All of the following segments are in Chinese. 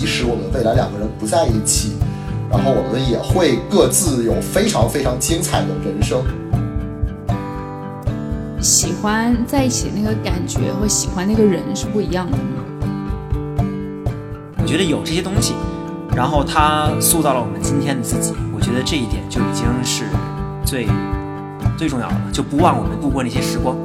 即使我们未来两个人不在一起，然后我们也会各自有非常非常精彩的人生。喜欢在一起那个感觉和喜欢那个人是不一样的吗？我觉得有这些东西，然后它塑造了我们今天的自己。我觉得这一点就已经是最最重要的了，就不忘我们度过那些时光。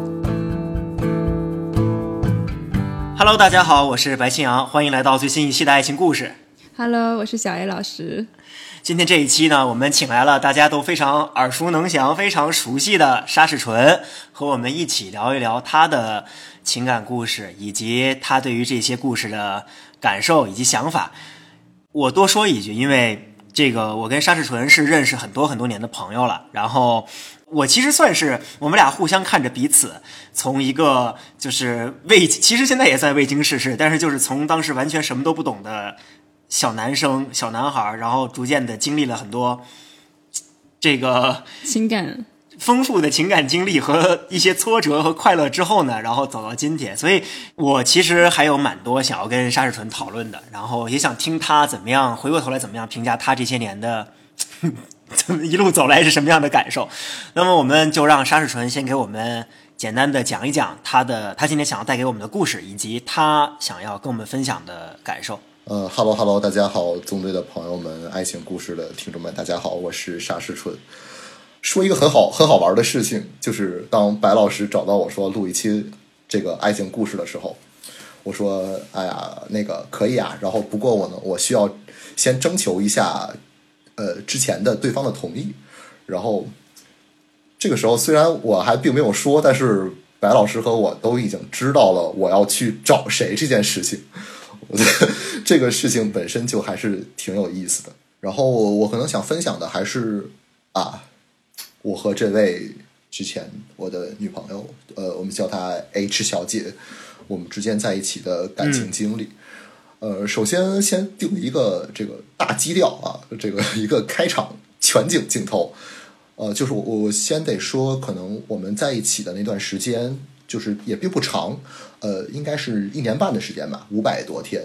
Hello，大家好，我是白青阳，欢迎来到最新一期的爱情故事。Hello，我是小 A 老师。今天这一期呢，我们请来了大家都非常耳熟能详、非常熟悉的沙士纯，和我们一起聊一聊他的情感故事，以及他对于这些故事的感受以及想法。我多说一句，因为这个我跟沙士纯是认识很多很多年的朋友了，然后我其实算是我们俩互相看着彼此，从一个就是未，其实现在也算未经世事，但是就是从当时完全什么都不懂的。小男生、小男孩，然后逐渐的经历了很多这个情感丰富的情感经历和一些挫折和快乐之后呢，然后走到今天。所以我其实还有蛮多想要跟沙士纯讨论的，然后也想听他怎么样回过头来怎么样评价他这些年的怎 么一路走来是什么样的感受。那么我们就让沙世纯先给我们简单的讲一讲他的他今天想要带给我们的故事，以及他想要跟我们分享的感受。呃哈喽哈喽，大家好，纵队的朋友们，爱情故事的听众们，大家好，我是沙世纯。说一个很好很好玩的事情，就是当白老师找到我说录一期这个爱情故事的时候，我说哎呀，那个可以啊，然后不过我呢，我需要先征求一下呃之前的对方的同意，然后这个时候虽然我还并没有说，但是白老师和我都已经知道了我要去找谁这件事情。我觉得这个事情本身就还是挺有意思的。然后我可能想分享的还是啊，我和这位之前我的女朋友，呃，我们叫她 H 小姐，我们之间在一起的感情经历。呃，首先先定一个这个大基调啊，这个一个开场全景镜头。呃，就是我我先得说，可能我们在一起的那段时间。就是也并不长，呃，应该是一年半的时间吧，五百多天。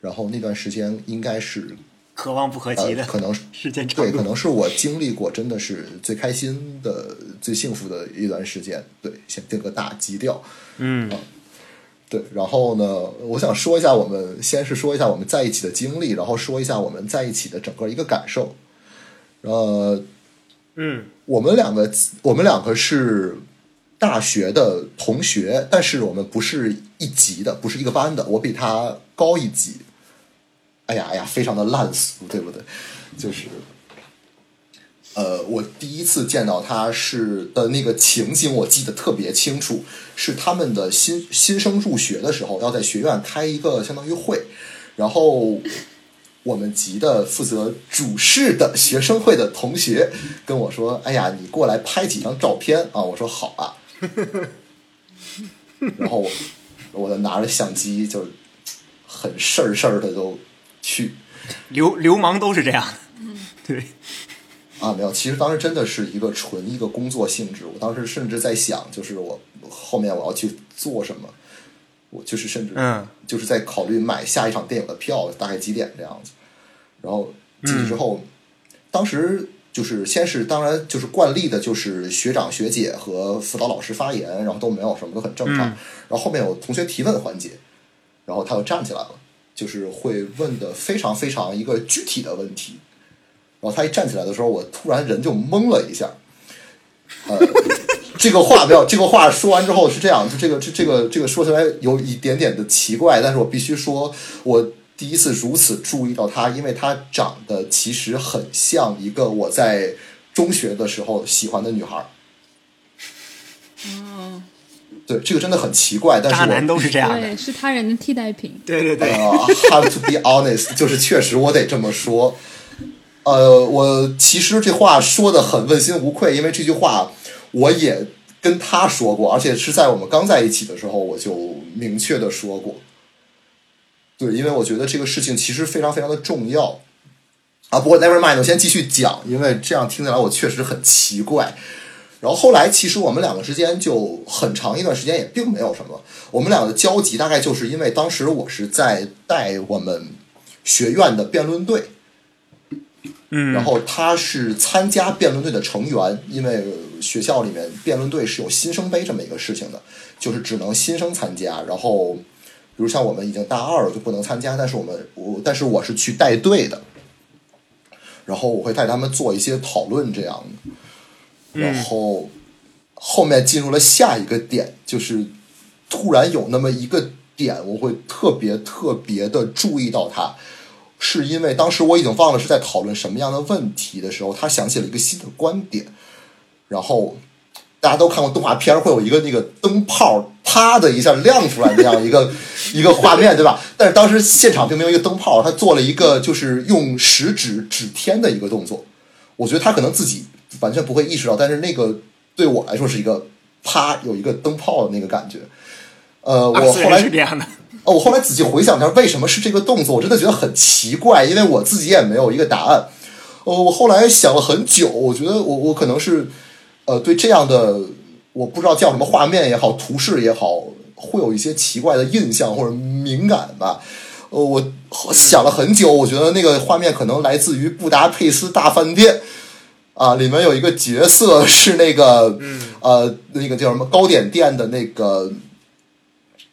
然后那段时间应该是可望不可及的，呃、可能时间对，可能是我经历过真的是最开心的、最幸福的一段时间。对，先定个大基调，嗯啊，对。然后呢，我想说一下我们，先是说一下我们在一起的经历，然后说一下我们在一起的整个一个感受。呃，嗯，我们两个，我们两个是。大学的同学，但是我们不是一级的，不是一个班的。我比他高一级。哎呀哎呀，非常的烂俗，对不对？就是，呃，我第一次见到他是的那个情景，我记得特别清楚，是他们的新新生入学的时候，要在学院开一个相当于会，然后我们级的负责主事的学生会的同学跟我说：“哎呀，你过来拍几张照片啊！”我说：“好啊。”然后我我就拿着相机，就是很事儿事儿的就去。流流氓都是这样的，对。啊，没有，其实当时真的是一个纯一个工作性质。我当时甚至在想，就是我后面我要去做什么，我就是甚至嗯，就是在考虑买下一场电影的票，大概几点这样子。然后进去之后，嗯、当时。就是先是当然就是惯例的，就是学长学姐和辅导老师发言，然后都没有什么，都很正常。嗯、然后后面有同学提问环节，然后他又站起来了，就是会问的非常非常一个具体的问题。然后他一站起来的时候，我突然人就懵了一下。呃，这个话没有，这个话说完之后是这样，就这个这这个这个说起来有一点点的奇怪，但是我必须说，我。第一次如此注意到他，因为他长得其实很像一个我在中学的时候喜欢的女孩。哦，对，这个真的很奇怪，但是渣男都是这样的，对，是他人的替代品。对对对、呃、，have to be honest，就是确实我得这么说。呃，我其实这话说的很问心无愧，因为这句话我也跟他说过，而且是在我们刚在一起的时候我就明确的说过。对，因为我觉得这个事情其实非常非常的重要啊。不过 never mind，我先继续讲，因为这样听起来我确实很奇怪。然后后来，其实我们两个之间就很长一段时间也并没有什么。我们俩的交集大概就是因为当时我是在带我们学院的辩论队，嗯，然后他是参加辩论队的成员，因为学校里面辩论队是有新生杯这么一个事情的，就是只能新生参加。然后，比如像我们已经大二了就不能参加，但是我们我但是我是去带队的，然后我会带他们做一些讨论这样的。然后后面进入了下一个点，就是突然有那么一个点，我会特别特别的注意到它。是因为当时我已经忘了是在讨论什么样的问题的时候，他想起了一个新的观点，然后大家都看过动画片，会有一个那个灯泡啪的一下亮出来那样一个 一个画面，对吧？但是当时现场并没有一个灯泡，他做了一个就是用食指指天的一个动作。我觉得他可能自己完全不会意识到，但是那个对我来说是一个啪有一个灯泡的那个感觉。呃，我后来是这样的。哦，我后来仔细回想一下，为什么是这个动作？我真的觉得很奇怪，因为我自己也没有一个答案。哦，我后来想了很久，我觉得我我可能是呃对这样的我不知道叫什么画面也好，图示也好，会有一些奇怪的印象或者敏感吧。呃，我想了很久，我觉得那个画面可能来自于《布达佩斯大饭店》啊，里面有一个角色是那个呃那个叫什么糕点店的那个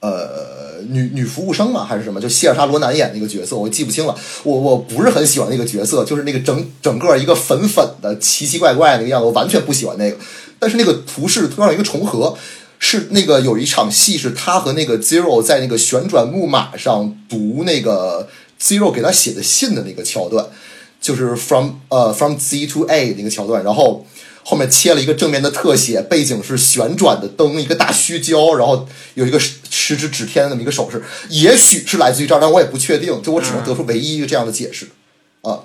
呃，女女服务生嘛，还是什么？就希尔莎罗南演那个角色，我记不清了。我我不是很喜欢那个角色，就是那个整整个一个粉粉的奇奇怪怪那个样子，我完全不喜欢那个。但是那个图示突然一个重合，是那个有一场戏是他和那个 Zero 在那个旋转木马上读那个 Zero 给他写的信的那个桥段，就是 From 呃 From Z to A 那个桥段，然后。后面切了一个正面的特写，背景是旋转的灯，一个大虚焦，然后有一个食指指天的那么一个手势，也许是来自于这儿，但我也不确定，就我只能得出唯一一个这样的解释啊。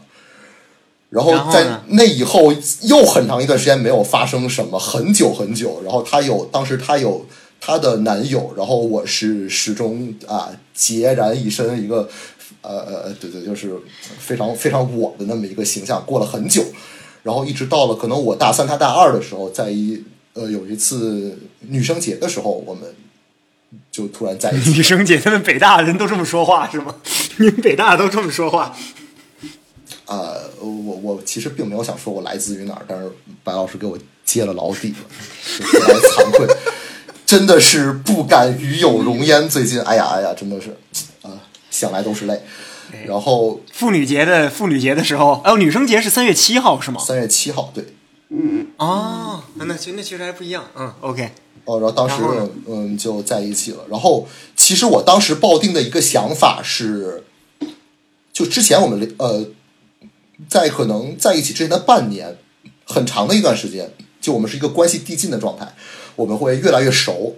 然后在那以后又很长一段时间没有发生什么，很久很久。然后她有当时她有她的男友，然后我是始终啊孑然一身，一个呃呃对对，就是非常非常我的那么一个形象，过了很久。然后一直到了可能我大三他大二的时候，在一呃有一次女生节的时候，我们就突然在一起。女生节，他们北大人都这么说话是吗？你们北大都这么说话？啊，我我其实并没有想说我来自于哪儿，但是白老师给我揭了老底了，特别惭愧，真的是不敢与有容焉。最近，哎呀哎呀，真的是啊，想来都是泪。然后妇女节的妇女节的时候，哦，女生节是三月七号是吗？三月七号，对。嗯哦，那其实那其实还不一样。嗯，OK。哦，然后当时嗯就在一起了。然后其实我当时抱定的一个想法是，就之前我们呃在可能在一起之前的半年，很长的一段时间，就我们是一个关系递进的状态，我们会越来越熟，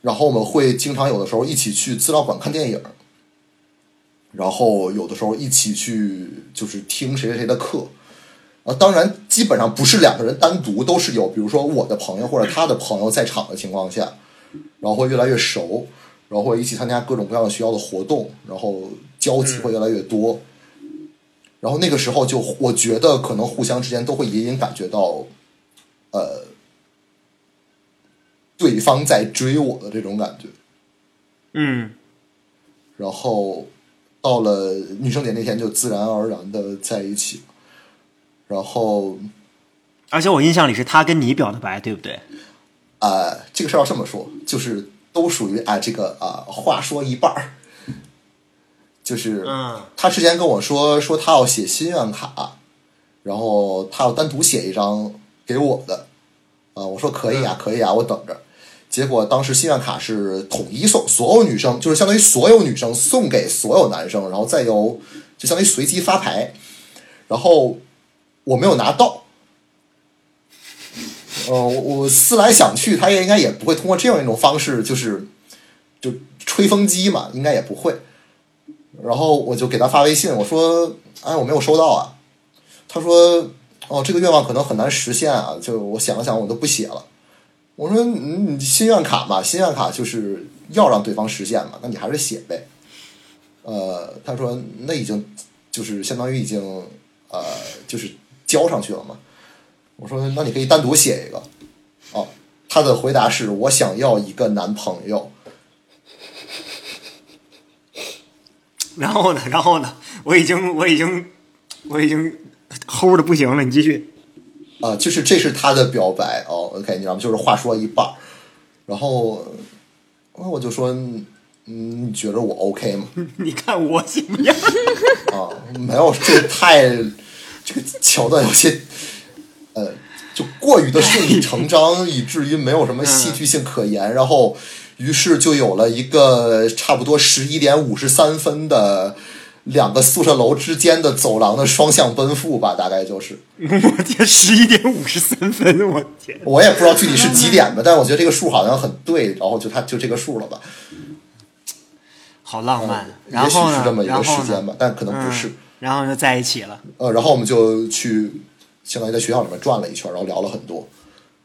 然后我们会经常有的时候一起去资料馆看电影。然后有的时候一起去就是听谁谁谁的课，啊，当然基本上不是两个人单独，都是有，比如说我的朋友或者他的朋友在场的情况下，然后会越来越熟，然后会一起参加各种各样的学校的活动，然后交集会越来越多，然后那个时候就我觉得可能互相之间都会隐隐感觉到，呃，对方在追我的这种感觉，嗯，然后。到了女生节那天，就自然而然的在一起，然后，而且我印象里是他跟你表的白，对不对？啊，这个事儿要这么说，就是都属于啊，这个啊，话说一半儿，就是嗯，他之前跟我说说他要写心愿卡，然后他要单独写一张给我的，啊，我说可以啊，可以啊，我等着。结果当时心愿卡是统一送所有女生，就是相当于所有女生送给所有男生，然后再由就相当于随机发牌，然后我没有拿到。呃，我我思来想去，他也应该也不会通过这样一种方式，就是就吹风机嘛，应该也不会。然后我就给他发微信，我说：“哎，我没有收到啊。”他说：“哦，这个愿望可能很难实现啊。”就我想了想，我都不写了。我说你心愿卡嘛，心愿卡就是要让对方实现嘛，那你还是写呗。呃，他说那已经就是相当于已经呃就是交上去了嘛。我说那你可以单独写一个。哦，他的回答是我想要一个男朋友。然后呢？然后呢？我已经我已经我已经齁的不行了，你继续。啊、就是这是他的表白哦，OK，你知道吗？就是话说一半儿，然后呃我就说，嗯，你觉得我 OK 吗？你看我怎么样？啊，没有，这太这个桥段有些呃，就过于的顺理成章，以至于没有什么戏剧性可言。然后，于是就有了一个差不多十一点五十三分的两个宿舍楼之间的走廊的双向奔赴吧，大概就是。我天，十一点五十三分，我天！我也不知道具体是几点吧，但是我觉得这个数好像很对，然后就它就这个数了吧。好浪漫。嗯然后？也许是这么一个时间吧，但可能不是。嗯然后就在一起了。呃，然后我们就去，相当于在学校里面转了一圈，然后聊了很多。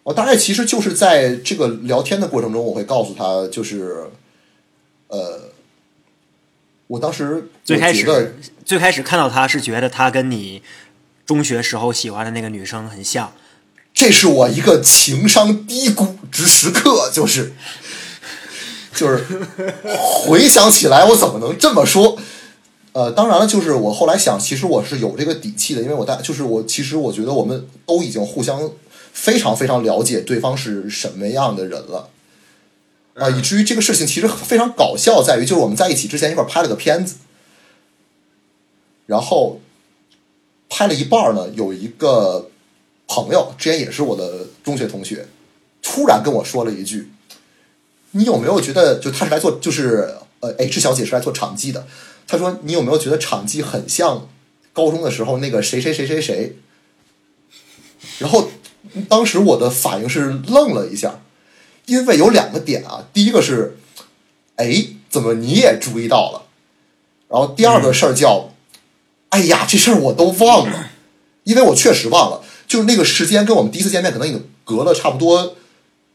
我大概其实就是在这个聊天的过程中，我会告诉他，就是，呃，我当时最开始最开始看到他是觉得他跟你中学时候喜欢的那个女生很像。这是我一个情商低谷之时刻，就是，就是回想起来，我怎么能这么说？呃，当然了，就是我后来想，其实我是有这个底气的，因为我大就是我其实我觉得我们都已经互相非常非常了解对方是什么样的人了，啊、以至于这个事情其实非常搞笑，在于就是我们在一起之前一块儿拍了个片子，然后拍了一半儿呢，有一个朋友之前也是我的中学同学，突然跟我说了一句：“你有没有觉得，就他是来做，就是呃 H 小姐是来做场记的，他说你有没有觉得场记很像高中的时候那个谁谁谁谁谁？”然后当时我的反应是愣了一下，因为有两个点啊，第一个是，哎，怎么你也注意到了？然后第二个事儿叫，哎呀，这事儿我都忘了，因为我确实忘了，就是那个时间跟我们第一次见面可能已经隔了差不多，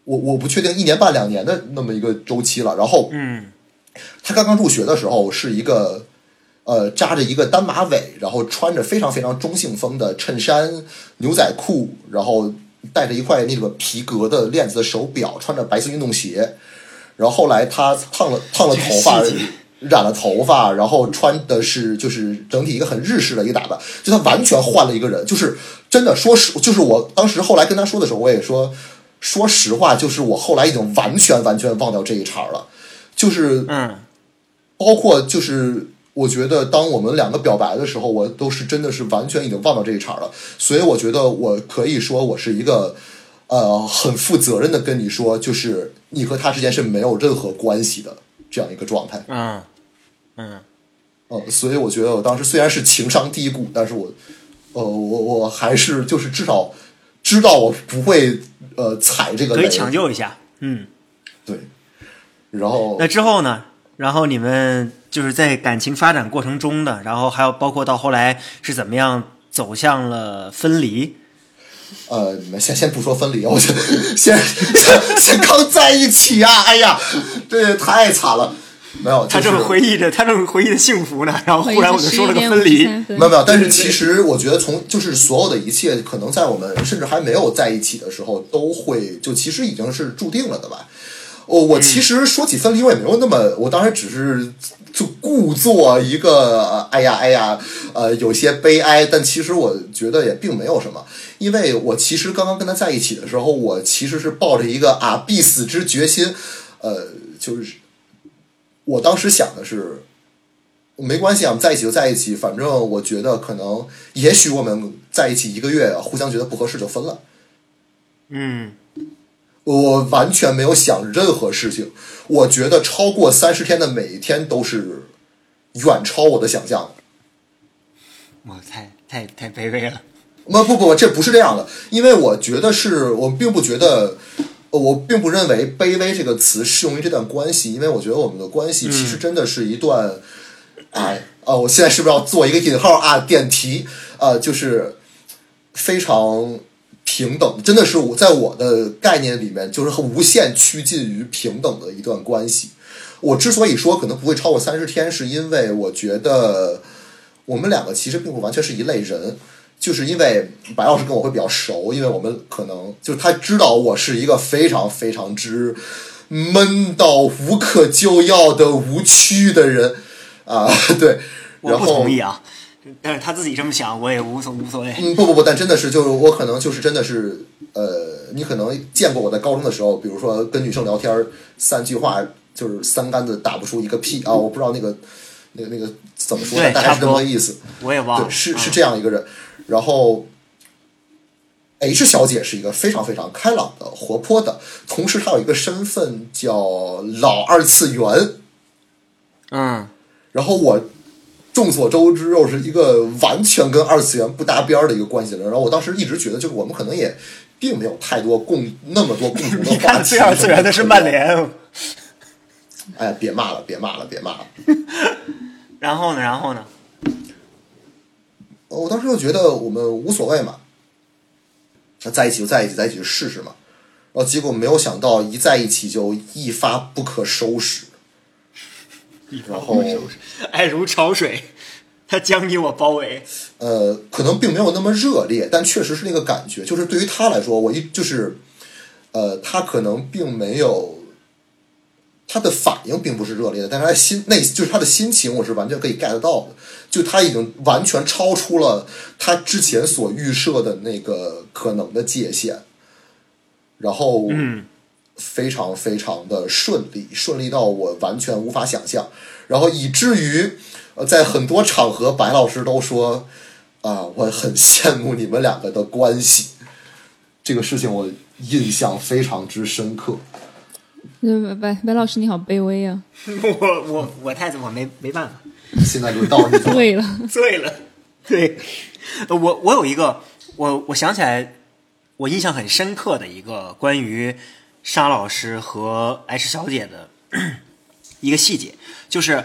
我我不确定一年半两年的那么一个周期了。然后嗯他刚刚入学的时候是一个，呃，扎着一个单马尾，然后穿着非常非常中性风的衬衫、牛仔裤，然后戴着一块那个皮革的链子的手表，穿着白色运动鞋。然后后来他烫了烫了头发染了头发，然后穿的是就是整体一个很日式的一个打扮，就他完全换了一个人，就是真的说实，就是我当时后来跟他说的时候，我也说，说实话，就是我后来已经完全完全忘掉这一茬了，就是嗯包括就是我觉得当我们两个表白的时候，我都是真的是完全已经忘掉这一茬了，所以我觉得我可以说我是一个呃很负责任的跟你说，就是你和他之间是没有任何关系的这样一个状态。嗯嗯，呃，所以我觉得我当时虽然是情商低谷，但是我呃我我还是就是至少知道我不会呃踩这个雷，可以抢救一下。嗯，对，然后那之后呢？然后你们就是在感情发展过程中的，然后还有包括到后来是怎么样走向了分离？呃，你们先先不说分离，我觉得先先先刚在一起啊！哎呀，这也太惨了。没有，就是他正回忆着，他正回忆着幸福呢，然后忽然我就说了个分离。没有没有，但是其实我觉得从就是所有的一切，可能在我们甚至还没有在一起的时候，都会就其实已经是注定了的吧。我我其实说起分离，我也没有那么，我当时只是就故作一个哎呀哎呀，呃，有些悲哀，但其实我觉得也并没有什么，因为我其实刚刚跟他在一起的时候，我其实是抱着一个啊必死之决心，呃，就是我当时想的是，没关系啊，我们在一起就在一起，反正我觉得可能，也许我们在一起一个月，互相觉得不合适就分了。嗯我完全没有想任何事情，我觉得超过三十天的每一天都是远超我的想象的。我太太太卑微了。不不不，这不是这样的，因为我觉得是我并不觉得，呃我并不认为“卑微”这个词适用于这段关系，因为我觉得我们的关系其实真的是一段，哎啊，我现在是不是要做一个引号啊？点题啊，就是非常平等，真的是我在我的概念里面就是无限趋近于平等的一段关系。我之所以说可能不会超过三十天，是因为我觉得我们两个其实并不完全是一类人。就是因为白老师跟我会比较熟，因为我们可能就是他知道我是一个非常非常之闷到无可救药的无趣的人，啊，对，我不然后同意啊，但是他自己这么想，我也无所无所谓。嗯，不不不，但真的是，就是我可能就是真的是，呃，你可能见过我在高中的时候，比如说跟女生聊天儿，三句话就是三竿子打不出一个屁啊！我不知道那个那个那个怎么说大概是这么个意思。我也忘了，对是是嗯这样一个人。然后，H 小姐是一个非常非常开朗的、活泼的，同时她有一个身份叫老二次元。嗯，然后我众所周知又是一个完全跟二次元不搭边儿的一个关系的人，然后我当时一直觉得，就是我们可能也并没有太多共那么多共同的 你看话题。最二次元的是曼。联，哎呀，别骂了，别骂了，别骂了！然后呢，然后呢？我当时就觉得我们无所谓嘛，那在一起就在一起，在一起就试试嘛。然后结果没有想到，一在一起就一发不可收拾。然后爱如潮水，他将你我包围。呃，可能并没有那么热烈，但确实是那个感觉。就是对于他来说，我一就是，呃，他可能并没有他的反应并不是热烈的，但是他心内就是他的心情，我是完全可以 get 到的。就他已经完全超出了他之前所预设的那个可能的界限，然后嗯，非常非常的顺利，顺利到我完全无法想象，然后以至于呃，在很多场合，白老师都说啊，我很羡慕你们两个的关系。这个事情我印象非常之深刻。呃白白老师你好卑微啊！我我我太子我没没办法，现在轮到你了，对了，醉了。对，呃我我有一个，我我想起来，我印象很深刻的一个关于沙老师和 H 小姐的一个细节，就是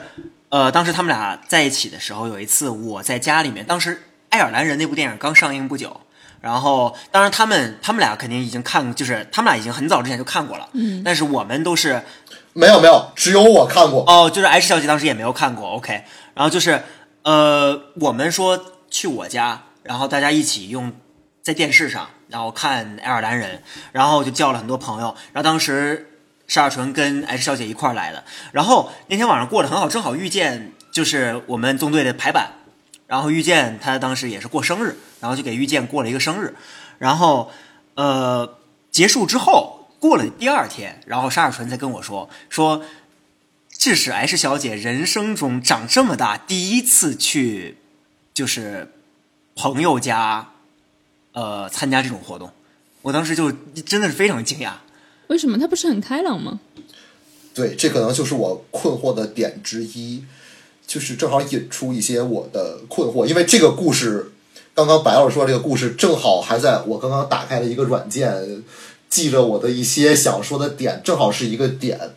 呃，当时他们俩在一起的时候，有一次我在家里面，当时《爱尔兰人》那部电影刚上映不久。然后，当然，他们他们俩肯定已经看，就是他们俩已经很早之前就看过了。嗯，但是我们都是没有没有，只有我看过。哦，就是 H 小姐当时也没有看过，OK。然后就是呃，我们说去我家，然后大家一起用在电视上，然后看《爱尔兰人》，然后就叫了很多朋友。然后当时沙尔纯跟 H 小姐一块儿来的。然后那天晚上过得很好，正好遇见就是我们纵队的排版，然后遇见他当时也是过生日，然后就给遇见过了一个生日。然后呃，结束之后过了第二天，然后沙尔纯才跟我说说。这是 H 小姐人生中长这么大第一次去，就是朋友家，呃，参加这种活动。我当时就真的是非常惊讶。为什么他不是很开朗吗？对，这可能就是我困惑的点之一，就是正好引出一些我的困惑，因为这个故事，刚刚白老师说这个故事，正好还在我刚刚打开了一个软件，记着我的一些想说的点，正好是一个点。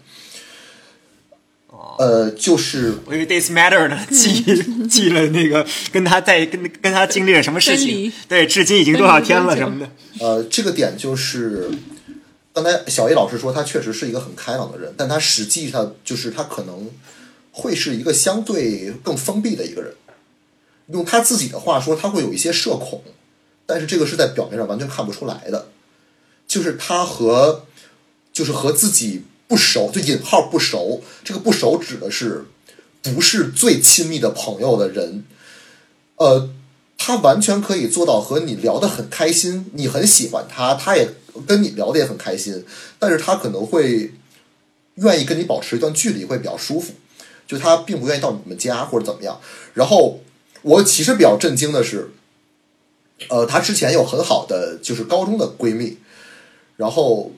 呃，就是我以为 Days Matter 呢，记记了那个跟他在跟跟他经历了什么事情，对，至今已经多少天了什么的。呃，这个点就是，刚才小 A 老师说他确实是一个很开朗的人，但他实际上就是他可能会是一个相对更封闭的一个人。用他自己的话说，他会有一些社恐，但是这个是在表面上完全看不出来的。就是他和，就是和自己不熟，就引号不熟，这个不熟指的是不是最亲密的朋友的人，呃，他完全可以做到和你聊得很开心，你很喜欢他，他也跟你聊得也很开心，但是他可能会愿意跟你保持一段距离，会比较舒服，就他并不愿意到你们家或者怎么样。然后我其实比较震惊的是，呃，她之前有很好的就是高中的闺蜜，然后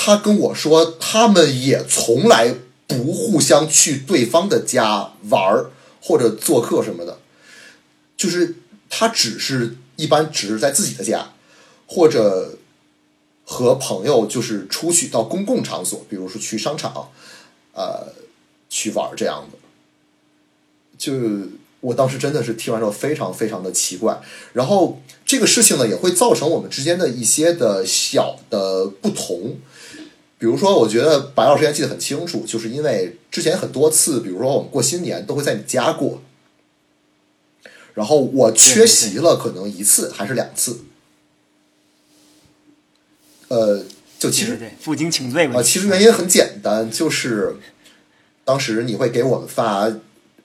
他跟我说，他们也从来不互相去对方的家玩儿或者做客什么的。就是他只是一般只是在自己的家，或者和朋友就是出去到公共场所，比如说去商场，呃，去玩这样的。就我当时真的是听完之后非常非常的奇怪，然后这个事情呢也会造成我们之间的一些的小的不同。比如说，我觉得白老师还记得很清楚，就是因为之前很多次，比如说我们过新年都会在你家过，然后我缺席了可能一次还是两次，呃，就其实负荆请罪啊、问题。其实原因很简单，就是，当时你会给我们发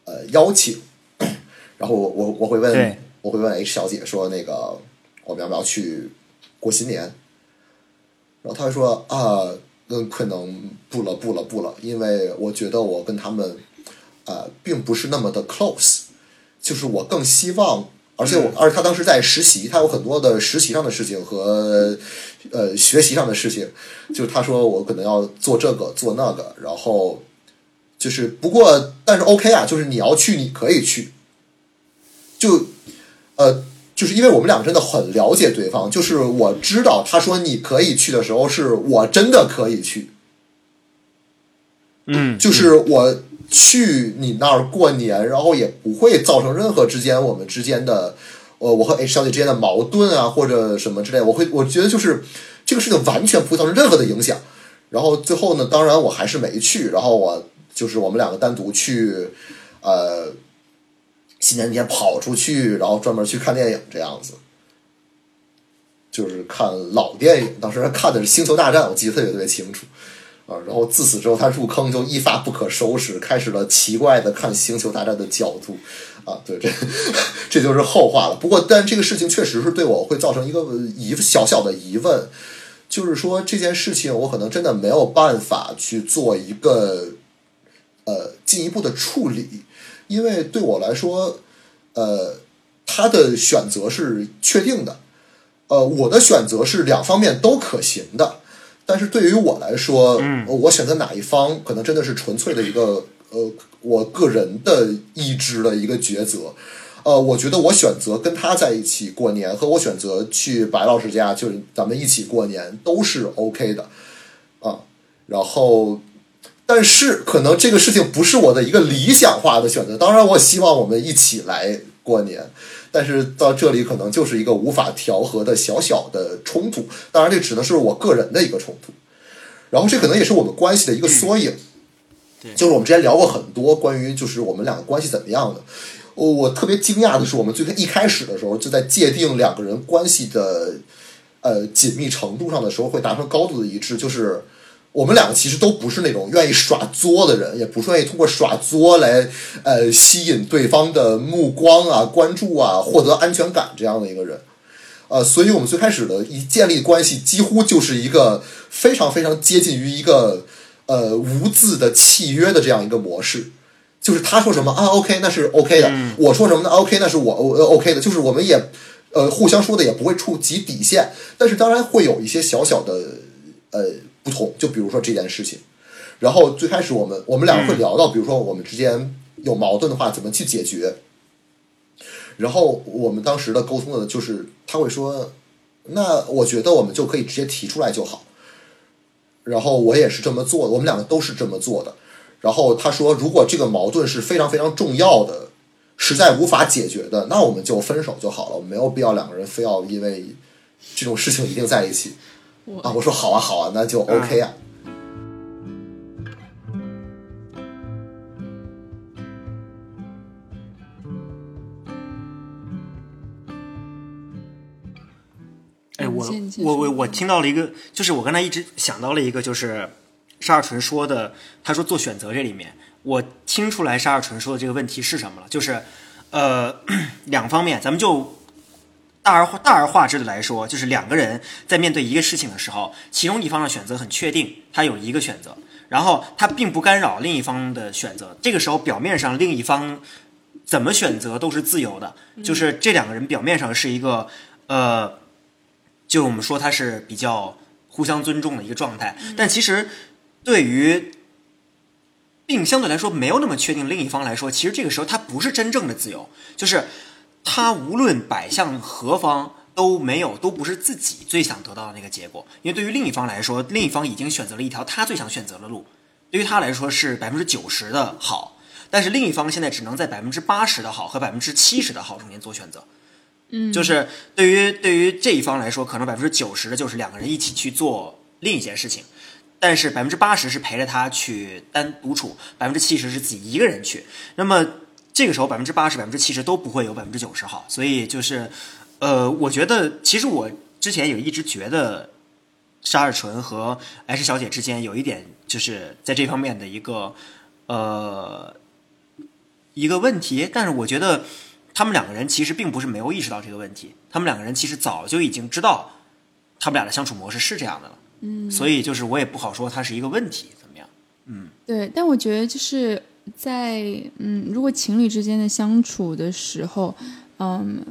呃邀请，然后我我我会问我会问 H 小姐说那个我们要不要去过新年？然后她会说啊，嗯，可能不了不了不了，因为我觉得我跟他们呃并不是那么的 close，就是我更希望。而且我，而且他当时在实习，他有很多的实习上的事情和呃学习上的事情。就是他说我可能要做这个做那个，然后就是不过但是 OK 啊，就是你要去你可以去，就呃就是因为我们两个真的很了解对方，就是我知道他说你可以去的时候，是我真的可以去，嗯，就是我去你那儿过年，然后也不会造成任何之间我们之间的，呃，我和 H 小姐之间的矛盾啊，或者什么之类。我会我觉得就是这个事情完全不会造成任何的影响。然后最后呢，当然我还是没去。然后我就是我们两个单独去，呃，新年那天跑出去，然后专门去看电影这样子。就是看老电影，当时他看的是《星球大战》，我记得特别特别清楚。啊，然后自此之后，他入坑就一发不可收拾，开始了奇怪的看《星球大战》的角度。啊，对，这这就是后话了。不过，但这个事情确实是对我会造成一个疑小小的疑问，就是说这件事情我可能真的没有办法去做一个呃进一步的处理，因为对我来说，呃，他的选择是确定的，呃，我的选择是两方面都可行的。但是对于我来说，嗯我选择哪一方，可能真的是纯粹的一个呃，我个人的意志的一个抉择。呃，我觉得我选择跟他在一起过年，和我选择去白老师家，就是咱们一起过年，都是 OK 的啊。然后，但是可能这个事情不是我的一个理想化的选择。当然，我希望我们一起来过年。但是到这里可能就是一个无法调和的小小的冲突，当然这只能是我个人的一个冲突，然后这可能也是我们关系的一个缩影，就是我们之前聊过很多关于就是我们两个关系怎么样的，我特别惊讶的是，我们最开一开始的时候就在界定两个人关系的呃紧密程度上的时候会达成高度的一致，就是。我们两个其实都不是那种愿意耍作的人，也不是愿意通过耍作来呃吸引对方的目光啊、关注啊、获得安全感这样的一个人。呃，所以我们最开始的一建立关系，几乎就是一个非常非常接近于一个呃无字的契约的这样一个模式。就是他说什么啊，OK，那是 OK 的；我说什么呢，OK，那是我我 OK 的。就是我们也呃互相说的也不会触及底线，但是当然会有一些小小的呃。不同，就比如说这件事情，然后最开始我们我们两个会聊到，比如说我们之间有矛盾的话，怎么去解决。然后我们当时的沟通的就是，他会说，那我觉得我们就可以直接提出来就好。然后我也是这么做的，我们两个都是这么做的。然后他说，如果这个矛盾是非常非常重要的，实在无法解决的，那我们就分手就好了，没有必要两个人非要因为这种事情一定在一起。啊，我说好啊，好啊，那就 OK 啊。哎，我我我我听到了一个，就是我刚才一直想到了一个，就是沙尔纯说的，他说做选择这里面，我听出来沙尔纯说的这个问题是什么了，就是呃 两方面，咱们就大而化大而化之的来说，就是两个人在面对一个事情的时候，其中一方的选择很确定，他有一个选择，然后他并不干扰另一方的选择，这个时候表面上另一方怎么选择都是自由的，就是这两个人表面上是一个呃。就我们说他是比较互相尊重的一个状态，但其实对于并相对来说没有那么确定另一方来说，其实这个时候他不是真正的自由，就是他无论摆向何方都没有都不是自己最想得到的那个结果，因为对于另一方来说，另一方已经选择了一条他最想选择的路，对于他来说是百分之九十的好，但是另一方现在只能在百分之八十的好和百分之七十的好中间做选择。嗯，就是对于对于这一方来说，可能百分之九十的就是两个人一起去做另一件事情，但是百分之八十是陪着他去单独处，百分之七十是自己一个人去。那么这个时候百分之八十、百分之七十都不会有百分之九十好，所以就是，呃，我觉得其实我之前也一直觉得沙尔纯和 H 小姐之间有一点就是在这方面的一个。呃一个问题，但是我觉得他们两个人其实并不是没有意识到这个问题，他们两个人其实早就已经知道他们俩的相处模式是这样的了。嗯，所以就是我也不好说它是一个问题怎么样。嗯对，但我觉得就是在嗯，如果情侣之间的相处的时候，嗯，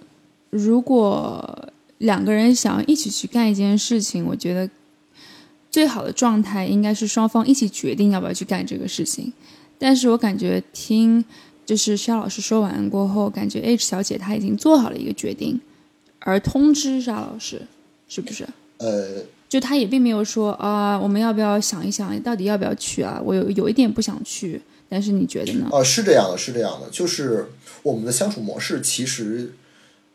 如果两个人想要一起去干一件事情，我觉得最好的状态应该是双方一起决定要不要去干这个事情。但是我感觉听就是肖老师说完过后，感觉 H 小姐她已经做好了一个决定，而通知沙老师，是不是？呃，就他也并没有说啊，我们要不要想一想，到底要不要去啊？我有有一点不想去，但是你觉得呢？啊，是这样的，是这样的，就是我们的相处模式其实，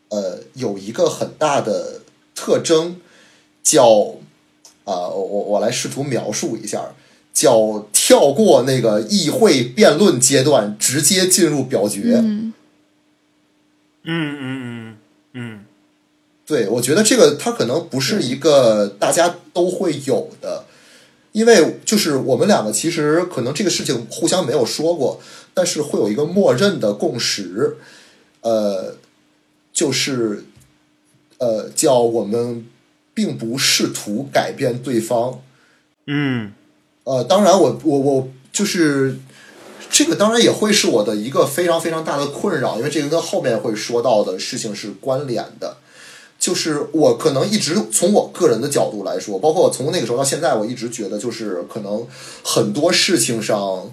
呃，有一个很大的特征，叫啊、我我我来试图描述一下，叫跳过那个议会辩论阶段，直接进入表决。嗯嗯嗯嗯嗯，对，我觉得这个它可能不是一个大家都会有的，因为就是我们两个其实可能这个事情互相没有说过，但是会有一个默认的共识，呃，就是呃叫我们并不试图改变对方，嗯呃，当然我我我就是这个，当然也会是我的一个非常非常大的困扰，因为这个跟后面会说到的事情是关联的。就是我可能一直从我个人的角度来说，包括我从那个时候到现在，我一直觉得就是可能很多事情上，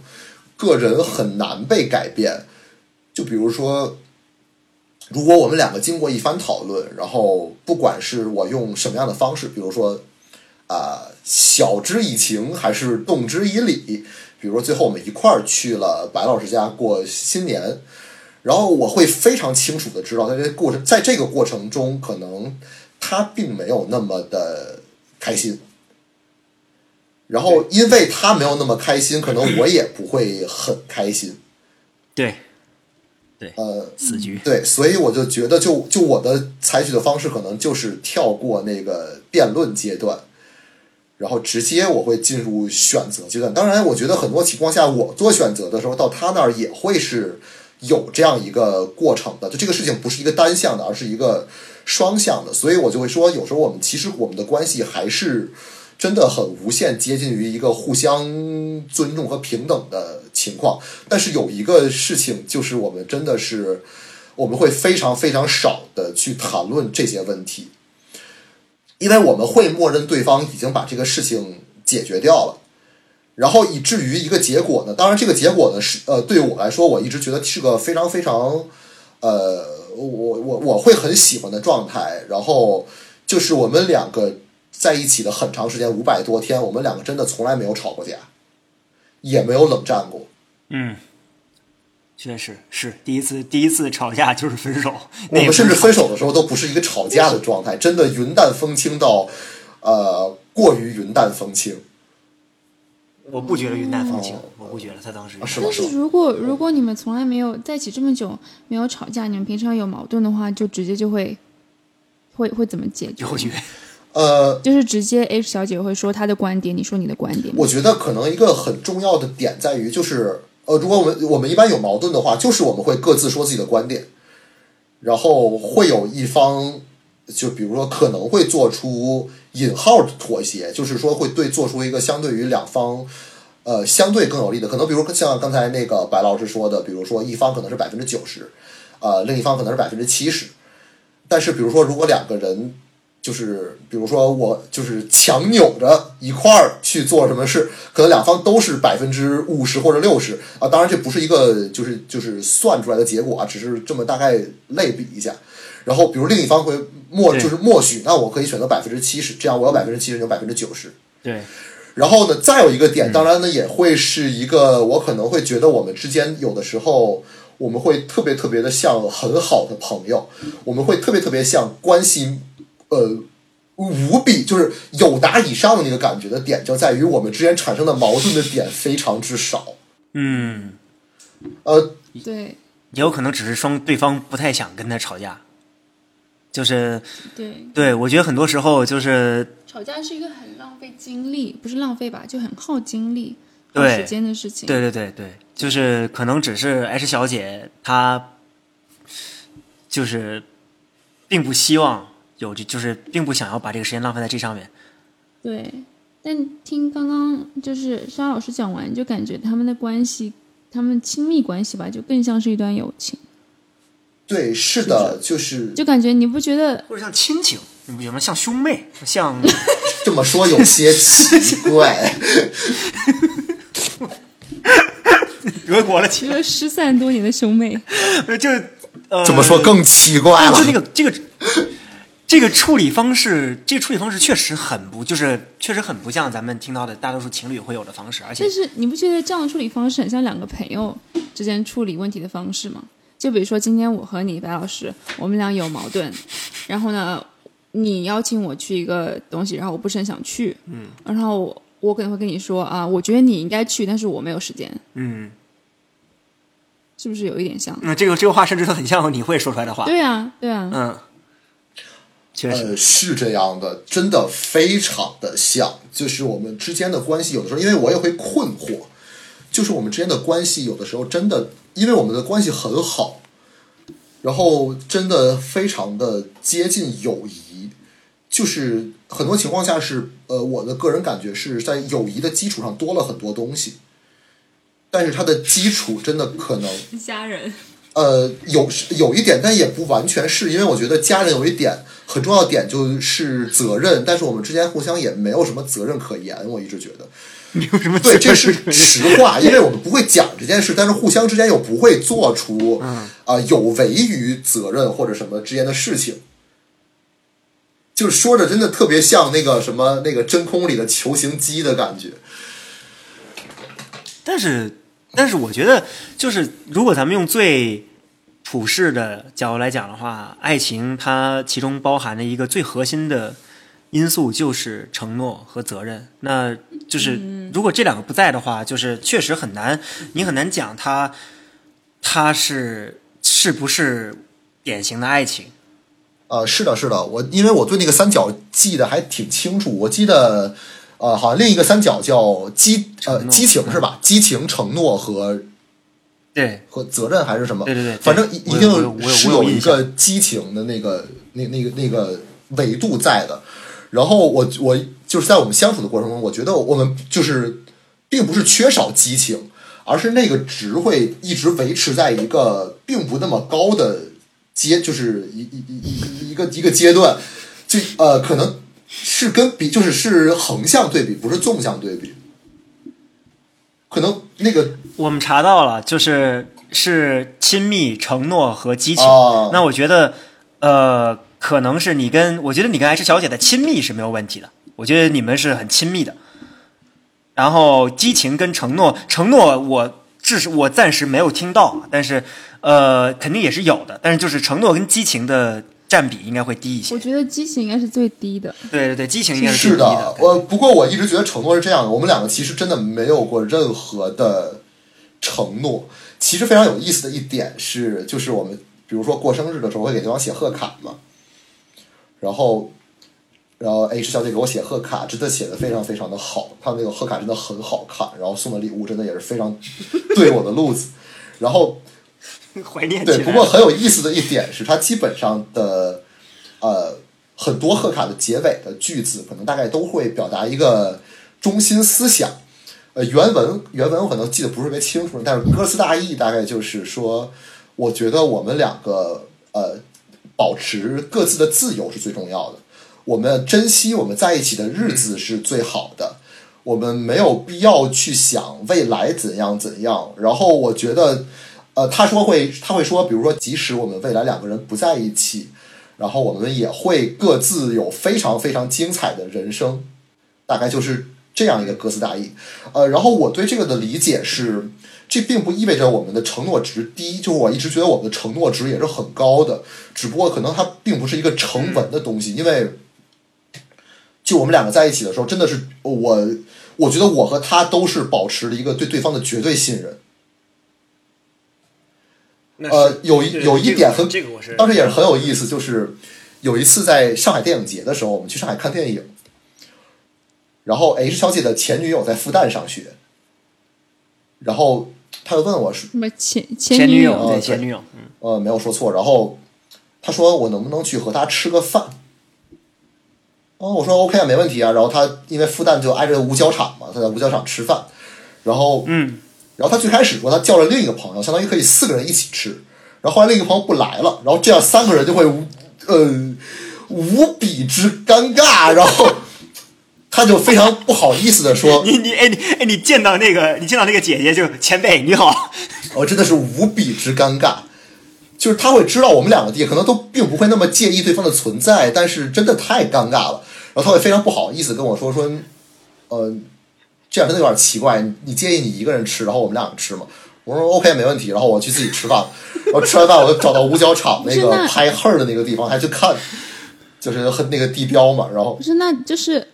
个人很难被改变。就比如说，如果我们两个经过一番讨论，然后不管是我用什么样的方式，比如说啊、晓之以情还是动之以理，比如说最后我们一块儿去了白老师家过新年，然后我会非常清楚的知道，在这个过程，在这个过程中，可能他并没有那么的开心。然后，因为他没有那么开心，可能我也不会很开心。对，对呃，死局。对，所以我就觉得就，就我的采取的方式，可能就是跳过那个辩论阶段，然后直接我会进入选择阶段。当然，我觉得很多情况下，我做选择的时候，到他那儿也会是有这样一个过程的。就这个事情不是一个单向的，而是一个双向的。所以我就会说，有时候我们其实我们的关系还是真的很无限接近于一个互相尊重和平等的情况。但是有一个事情，就是我们真的是我们会非常非常少的去谈论这些问题，因为我们会默认对方已经把这个事情解决掉了。然后以至于一个结果呢，当然这个结果呢是呃，对于我来说，我一直觉得是个非常非常呃，我我我会很喜欢的状态。然后就是我们两个在一起的很长时间，五百多天，我们两个真的从来没有吵过架，也没有冷战过。嗯，确实是第一次，第一次吵架就是分手。我们甚至分手的时候都不是一个吵架的状态，真的云淡风轻到呃过于云淡风轻。我不觉得云淡风轻哦，我不觉得他当时啊是但是如果如果你们从来没有在一起这么久没有吵架，你们平常有矛盾的话，就直接就会会会怎么解决？呃，就是直接 H 小姐会说她的观点，你说你的观点。我觉得可能一个很重要的点在于，就是呃，如果我们我们一般有矛盾的话，就是我们会各自说自己的观点，然后会有一方就比如说可能会做出引号妥协，就是说会对做出一个相对于两方呃相对更有利的，可能比如像刚才那个白老师说的，比如说一方可能是百分之九十，呃，另一方可能是百分之七十，但是比如说如果两个人就是比如说我就是强扭着一块儿去做什么事，可能两方都是百分之五十或者六十啊。当然这不是一个就是就是算出来的结果啊，只是这么大概类比一下。然后比如另一方会默就是默许，那我可以选择百分之七十，这样我有百分之七十，你有百分之九十。对，然后呢，再有一个点，当然呢，也会是一个我可能会觉得我们之间有的时候我们会特别特别的像很好的朋友，我们会特别特别像关系呃无比就是友达以上的那个感觉的点，就在于我们之间产生的矛盾的点非常之少。嗯，呃，对。也有可能只是双对方不太想跟他吵架，就是对，对我觉得很多时候就是吵架是一个很浪费精力，不是浪费吧，就很耗精力、耗时间的事情。对对对对就是可能只是 H 小姐她就是并不希望有这，就是并不想要把这个时间浪费在这上面。对，但听刚刚就是沙老师讲完，就感觉他们的关系，他们亲密关系吧，就更像是一段友情，对，是的，就是就感觉你不觉得或者像亲情，你不觉得吗？像兄妹，像 这么说有些奇怪。德国了，其一个失散多年的兄妹？实就呃，怎么说更奇怪了就？那个这个这个处理方式，这个处理方式确实很不，就是确实很不像咱们听到的大多数情侣会有的方式，而且但是你不觉得这样的处理方式很像两个朋友之间处理问题的方式吗？就比如说今天我和你白老师，我们俩有矛盾，然后呢，你邀请我去一个东西，然后我不是很想去，嗯，然后我我可能会跟你说啊，我觉得你应该去，但是我没有时间，嗯，是不是有一点像？那这个这个话甚至都很像你会说出来的话，对啊，对啊，嗯，确实，呃，是这样的，真的非常的像。就是我们之间的关系，有的时候，因为我也会困惑，就是我们之间的关系，有的时候真的，因为我们的关系很好，然后真的非常的接近友谊，就是很多情况下是，呃，我的个人感觉是在友谊的基础上多了很多东西，但是它的基础真的可能家人，呃，有有一点，但也不完全是因为我觉得家人有一点很重要的点就是责任，但是我们之间互相也没有什么责任可言，我一直觉得。你有什么对，这是实话，因为我们不会讲这件事，但是互相之间又不会做出啊、有违于责任或者什么之间的事情。就是说着真的特别像那个什么那个真空里的球形机的感觉。但是，但是我觉得，就是如果咱们用最普世的角度来讲的话，爱情它其中包含的一个最核心的因素就是承诺和责任。那就是如果这两个不在的话，就是确实很难，你很难讲它它是是不是典型的爱情。呃，是的，是的，我因为我对那个三角记得还挺清楚，我记得，呃，好像另一个三角叫激呃激情是吧？激情、承诺和对，和责任还是什么？对对对反正一定是有一个激情的那个那那个那个维度在的。然后我我就是在我们相处的过程中，我觉得我们就是并不是缺少激情，而是那个值会一直维持在一个并不那么高的阶，就是一一一一一个一个阶段，就呃可能是跟比就是是横向对比，不是纵向对比。可能那个我们查到了，就是是亲密、承诺和激情。哦那我觉得，呃，可能是你跟我觉得你跟 H 小姐的亲密是没有问题的，我觉得你们是很亲密的。然后激情跟承诺，承诺我至少我暂时没有听到，但是呃，肯定也是有的。但是就是承诺跟激情的占比应该会低一些我。觉得激情应该是最低的。对对对，激情应该是最低是的，我不过我一直觉得承诺是这样的，我们两个其实真的没有过任何的承诺。其实非常有意思的一点是，就是我们比如说过生日的时候会给对方写贺卡嘛，然后，然后 H 小姐给我写贺卡，真的写的非常非常的好，她那个贺卡真的很好看，然后送的礼物真的也是非常对我的路子，然后 怀念对，不过很有意思的一点是，它基本上的呃很多贺卡的结尾的句子，可能大概都会表达一个中心思想。呃，原文原文我可能记得不是特别清楚，但是歌词大意大概就是说，我觉得我们两个呃保持各自的自由是最重要的，我们珍惜我们在一起的日子是最好的。我们没有必要去想未来怎样怎样。然后我觉得，呃，他说会，他会说，比如说，即使我们未来两个人不在一起，然后我们也会各自有非常非常精彩的人生，大概就是这样一个歌词大意。呃，然后我对这个的理解是，这并不意味着我们的承诺值低，就是我一直觉得我们的承诺值也是很高的，只不过可能它并不是一个成文的东西，因为。就我们两个在一起的时候，真的是我，我觉得我和他都是保持了一个对对方的绝对信任。呃，有一有一点很，这个我是当时也是很有意思，就是有一次在上海电影节的时候，我们去上海看电影，然后 H 小姐的前女友在复旦上学，然后他就问我是什么前前女友对对前女友，嗯，呃没有说错，然后他说我能不能去和她吃个饭？哦，我说 OK 啊，没问题啊。然后他因为复旦就挨着五角场嘛，他在五角场吃饭，然后嗯，然后他最开始说他叫了另一个朋友，相当于可以四个人一起吃。然后后来另一个朋友不来了，然后这样三个人就会无呃无比之尴尬，然后他就非常不好意思的说你你哎你哎你见到那个你见到那个姐姐就前辈你好，：“我真的是无比之尴尬。”就是他会知道我们两个地可能都并不会那么介意对方的存在，但是真的太尴尬了。然后他会非常不好意思跟我说说，呃，这样真的有点奇怪。你你介意你一个人吃，然后我们两个吃吗？我说 OK 没问题，然后我去自己吃饭，然后吃完饭我就找到五角场那个拍 her 的那个地方，还去看，就是和那个地标嘛。然后不是，那就是，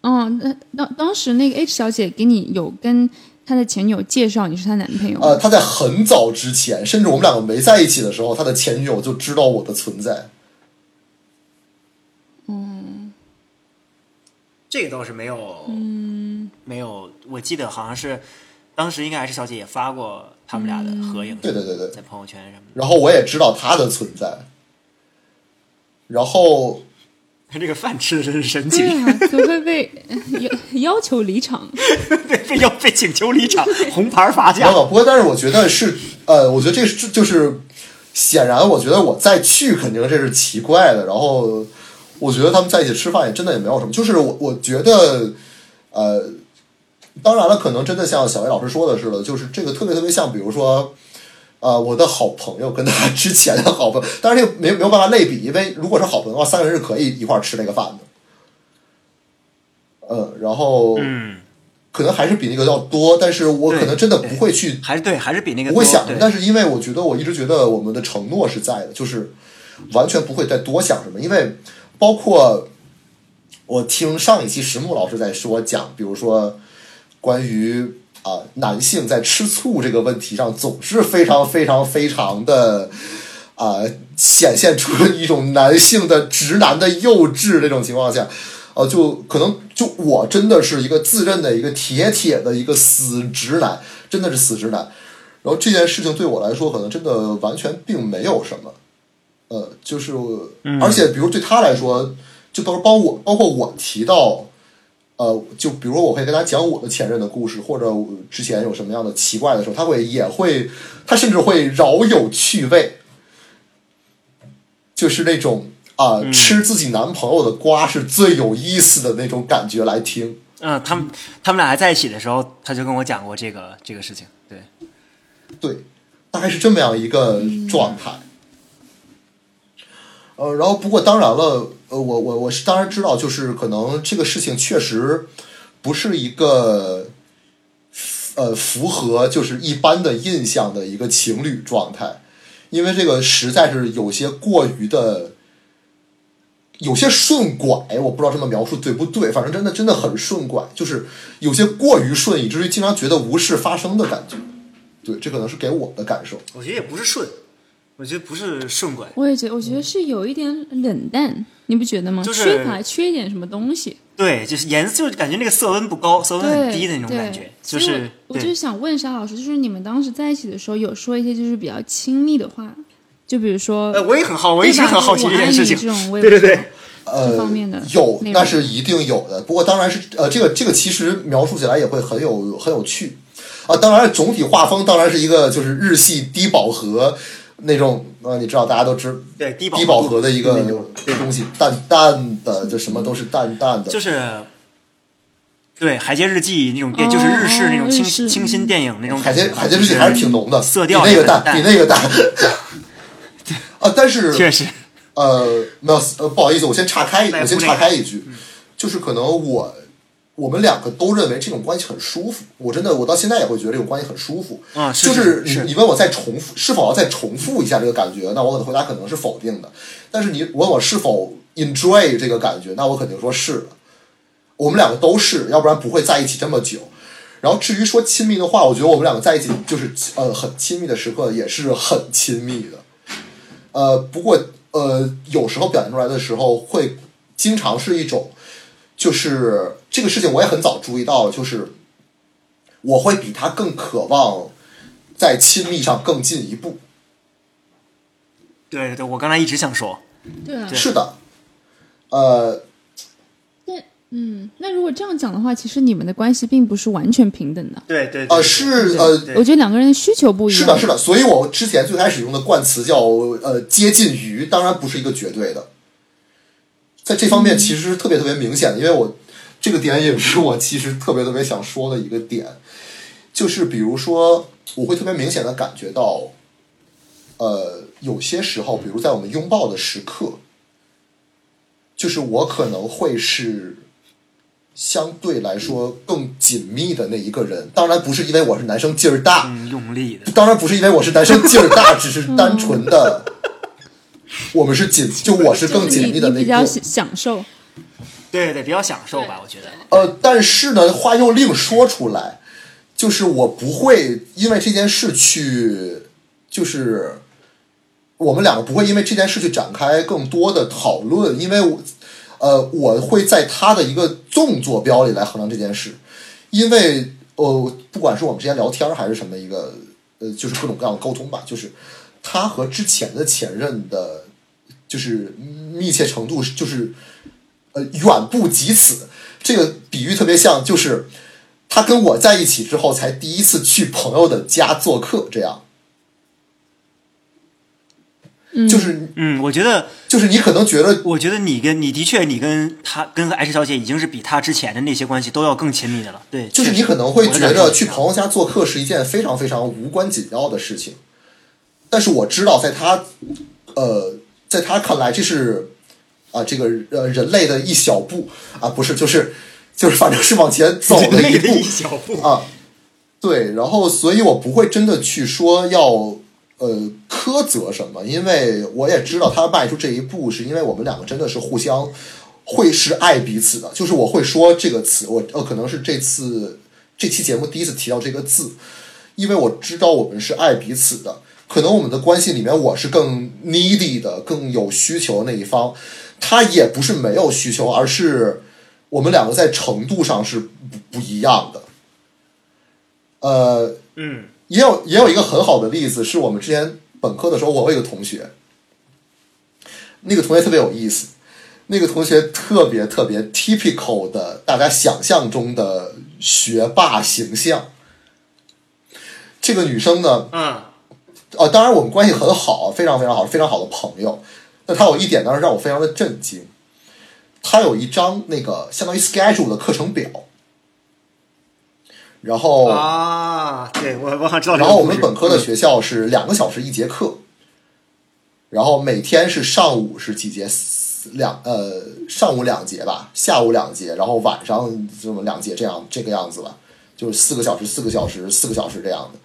嗯，那当当时那个 H 小姐给你有跟她的前女友介绍你是她男朋友？呃，她在很早之前，甚至我们两个没在一起的时候，她的前女友就知道我的存在。这个倒是没有，嗯，没有，我记得好像是当时应该还是小姐也发过他们俩的合影，对对对对在朋友圈什么然后我也知道他的存在。然后他。这个饭吃的真是神奇对，啊，怎么会被要要求离场？对，被要被请求离场，红牌罚没下。有，不过但是我觉得是，呃，我觉得这是就是显然，我觉得我再去肯定这是奇怪的。然后我觉得他们在一起吃饭也真的也没有什么，就是我我觉得，呃，当然了，可能真的像小魏老师说的似的，就是这个特别特别像，比如说。呃，我的好朋友跟他之前的好朋友，当然这个没有没有办法类比，因为如果是好朋友的话，三个人是可以一块儿吃那个饭的。呃，然后嗯，可能还是比那个要多，但是我可能真的不会去还是对，还是比那个不会想对，但是因为我觉得我一直觉得我们的承诺是在的，就是完全不会再多想什么，因为包括我听上一期石木老师在说讲，比如说关于啊、男性在吃醋这个问题上总是非常非常非常的啊、显现出一种男性的直男的幼稚这种情况下。呃，就可能就我真的是一个自认的一个铁铁的一个死直男，真的是死直男。然后这件事情对我来说，可能真的完全并没有什么，呃，就是，而且比如对他来说，就包包我包括我提到，呃，就比如我会跟他讲我的前任的故事，或者我之前有什么样的奇怪的时候，他会也会，他甚至会饶有趣味，就是那种啊、吃自己男朋友的瓜是最有意思的那种感觉来听。嗯，他们他们俩还在一起的时候，他就跟我讲过这个这个事情。对，对，大概是这么样一个状态。呃，然后不过当然了，呃，我我我是当然知道，就是可能这个事情确实不是一个呃符合就是一般的印象的一个情侣状态，因为这个实在是有些过于的。有些顺拐，我不知道这么描述对不对，反正真的真的很顺拐，就是有些过于顺，以至于经常觉得无事发生的感觉。对，这可能是给我的感受。我觉得也不是顺，我觉得不是顺拐，我也觉得，我觉得是有一点冷淡，你不觉得吗？就是缺乏缺一点什么东西。对，就是颜色，就是感觉那个色温不高，色温很低的那种感觉，就是我我就是，想问沙老师，就是你们当时在一起的时候，有说一些就是比较亲密的话，就比如说，呃，我也很好，我一直很好奇这件事情我爱你这种对对对呃这方面的有，那是一定有的。不过当然是呃，这个这个其实描述起来也会很有很有趣啊。当然，总体画风当然是一个就是日系低饱和那种呃，你知道大家都知对低低饱和的一个东西，淡淡的，就什么都是淡淡的。就是。对《海街日记》那种电，哦就是日式那种清清新电影那种海。街海街日记还是挺浓的，色调比那个淡，比那个淡。啊，但是确实，呃，没有，呃，不好意思，我先岔开，我先岔开一句，就是可能我我们两个都认为这种关系很舒服，我真的我到现在也会觉得这种关系很舒服。啊是就是你你问我再重复是否要再重复一下这个感觉，那我可能回答可能是否定的。但是你问我是否 enjoy 这个感觉，那我肯定说是的。我们两个都是，要不然不会在一起这么久。然后至于说亲密的话，我觉得我们两个在一起就是呃很亲密的时刻也是很亲密的。呃，不过呃，有时候表现出来的时候，会经常是一种，就是这个事情我也很早注意到了，就是我会比他更渴望在亲密上更进一步。对对，我刚才一直想说，对啊，是的，呃，嗯，那如果这样讲的话，其实你们的关系并不是完全平等的。对对呃是呃我觉得两个人的需求不一样。是的，是的，所以我之前最开始用的冠词叫呃接近于，当然不是一个绝对的，在这方面其实是特别特别明显的，因为我这个点也是我其实特别特别想说的一个点，就是比如说我会特别明显的感觉到，呃，有些时候，比如在我们拥抱的时刻，就是我可能会是。相对来说更紧密的那一个人，当然不是因为我是男生劲儿大，嗯，用力的，当然不是因为我是男生劲儿大，只是单纯的，我们是紧，就我是更紧密的那比较个。享受。对对，比较享受吧，我觉得。呃，但是呢，话又另说出来，就是我不会因为这件事去，就是我们两个不会因为这件事去展开更多的讨论，因为我。呃，我会在他的一个纵坐标里来衡量这件事，因为呃，不管是我们之间聊天还是什么一个呃，就是各种各样的沟通吧，就是他和之前的前任的，就是密切程度就是呃远不及此。这个比喻特别像，就是他跟我在一起之后，才第一次去朋友的家做客，这样。就是嗯，我觉得就是你可能觉得，我觉得你跟你的确，你跟他跟 H 小姐已经是比他之前的那些关系都要更亲密的了。对，就是你可能会觉得去朋友家做客是一件非常非常无关紧要的事情，但是我知道，在他呃，在他看来，这是啊，这个呃人类的一小步啊，不是，就是就是反正是往前走了一步一小步啊。对，然后所以我不会真的去说要。呃，苛责什么？因为我也知道他迈出这一步，是因为我们两个真的是互相会是爱彼此的。就是我会说这个词，我呃可能是这次这期节目第一次提到这个字，因为我知道我们是爱彼此的。可能我们的关系里面，我是更 needy 的，更有需求的那一方，他也不是没有需求，而是我们两个在程度上是不不一样的。呃，嗯。也有也有一个很好的例子，是我们之前本科的时候，我有一个同学，那个同学特别有意思，那个同学特别特别 typical 的大家想象中的学霸形象。这个女生呢，嗯，呃，当然我们关系很好，非常非常好，非常好的朋友。但她有一点当时让我非常的震惊，他有一张那个相当于 schedule 的课程表。然后啊，对我我好像知道。然后我们本科的学校是两个小时一节课，然后每天是上午是几节，两呃上午两节吧，下午两节，然后晚上这么两节这样这个样子吧，就是四个小时四个小时四个小时这样的。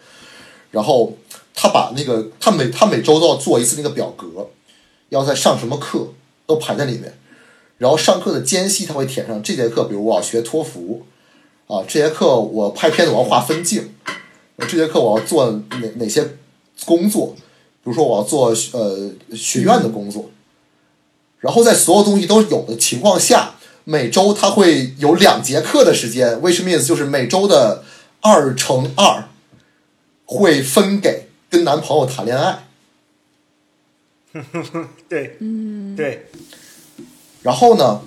然后他把那个他每他每周都要做一次那个表格，要在上什么课都排在里面，然后上课的间隙他会填上这节课，比如我要学托福。啊，这节课我拍片子，我要画分镜。这节课我要做哪哪些工作？比如说我要做呃学院的工作。然后在所有东西都有的情况下，每周他会有两节课的时间，which means 就是每周的二乘二会分给跟男朋友谈恋爱。对，嗯，对。然后呢？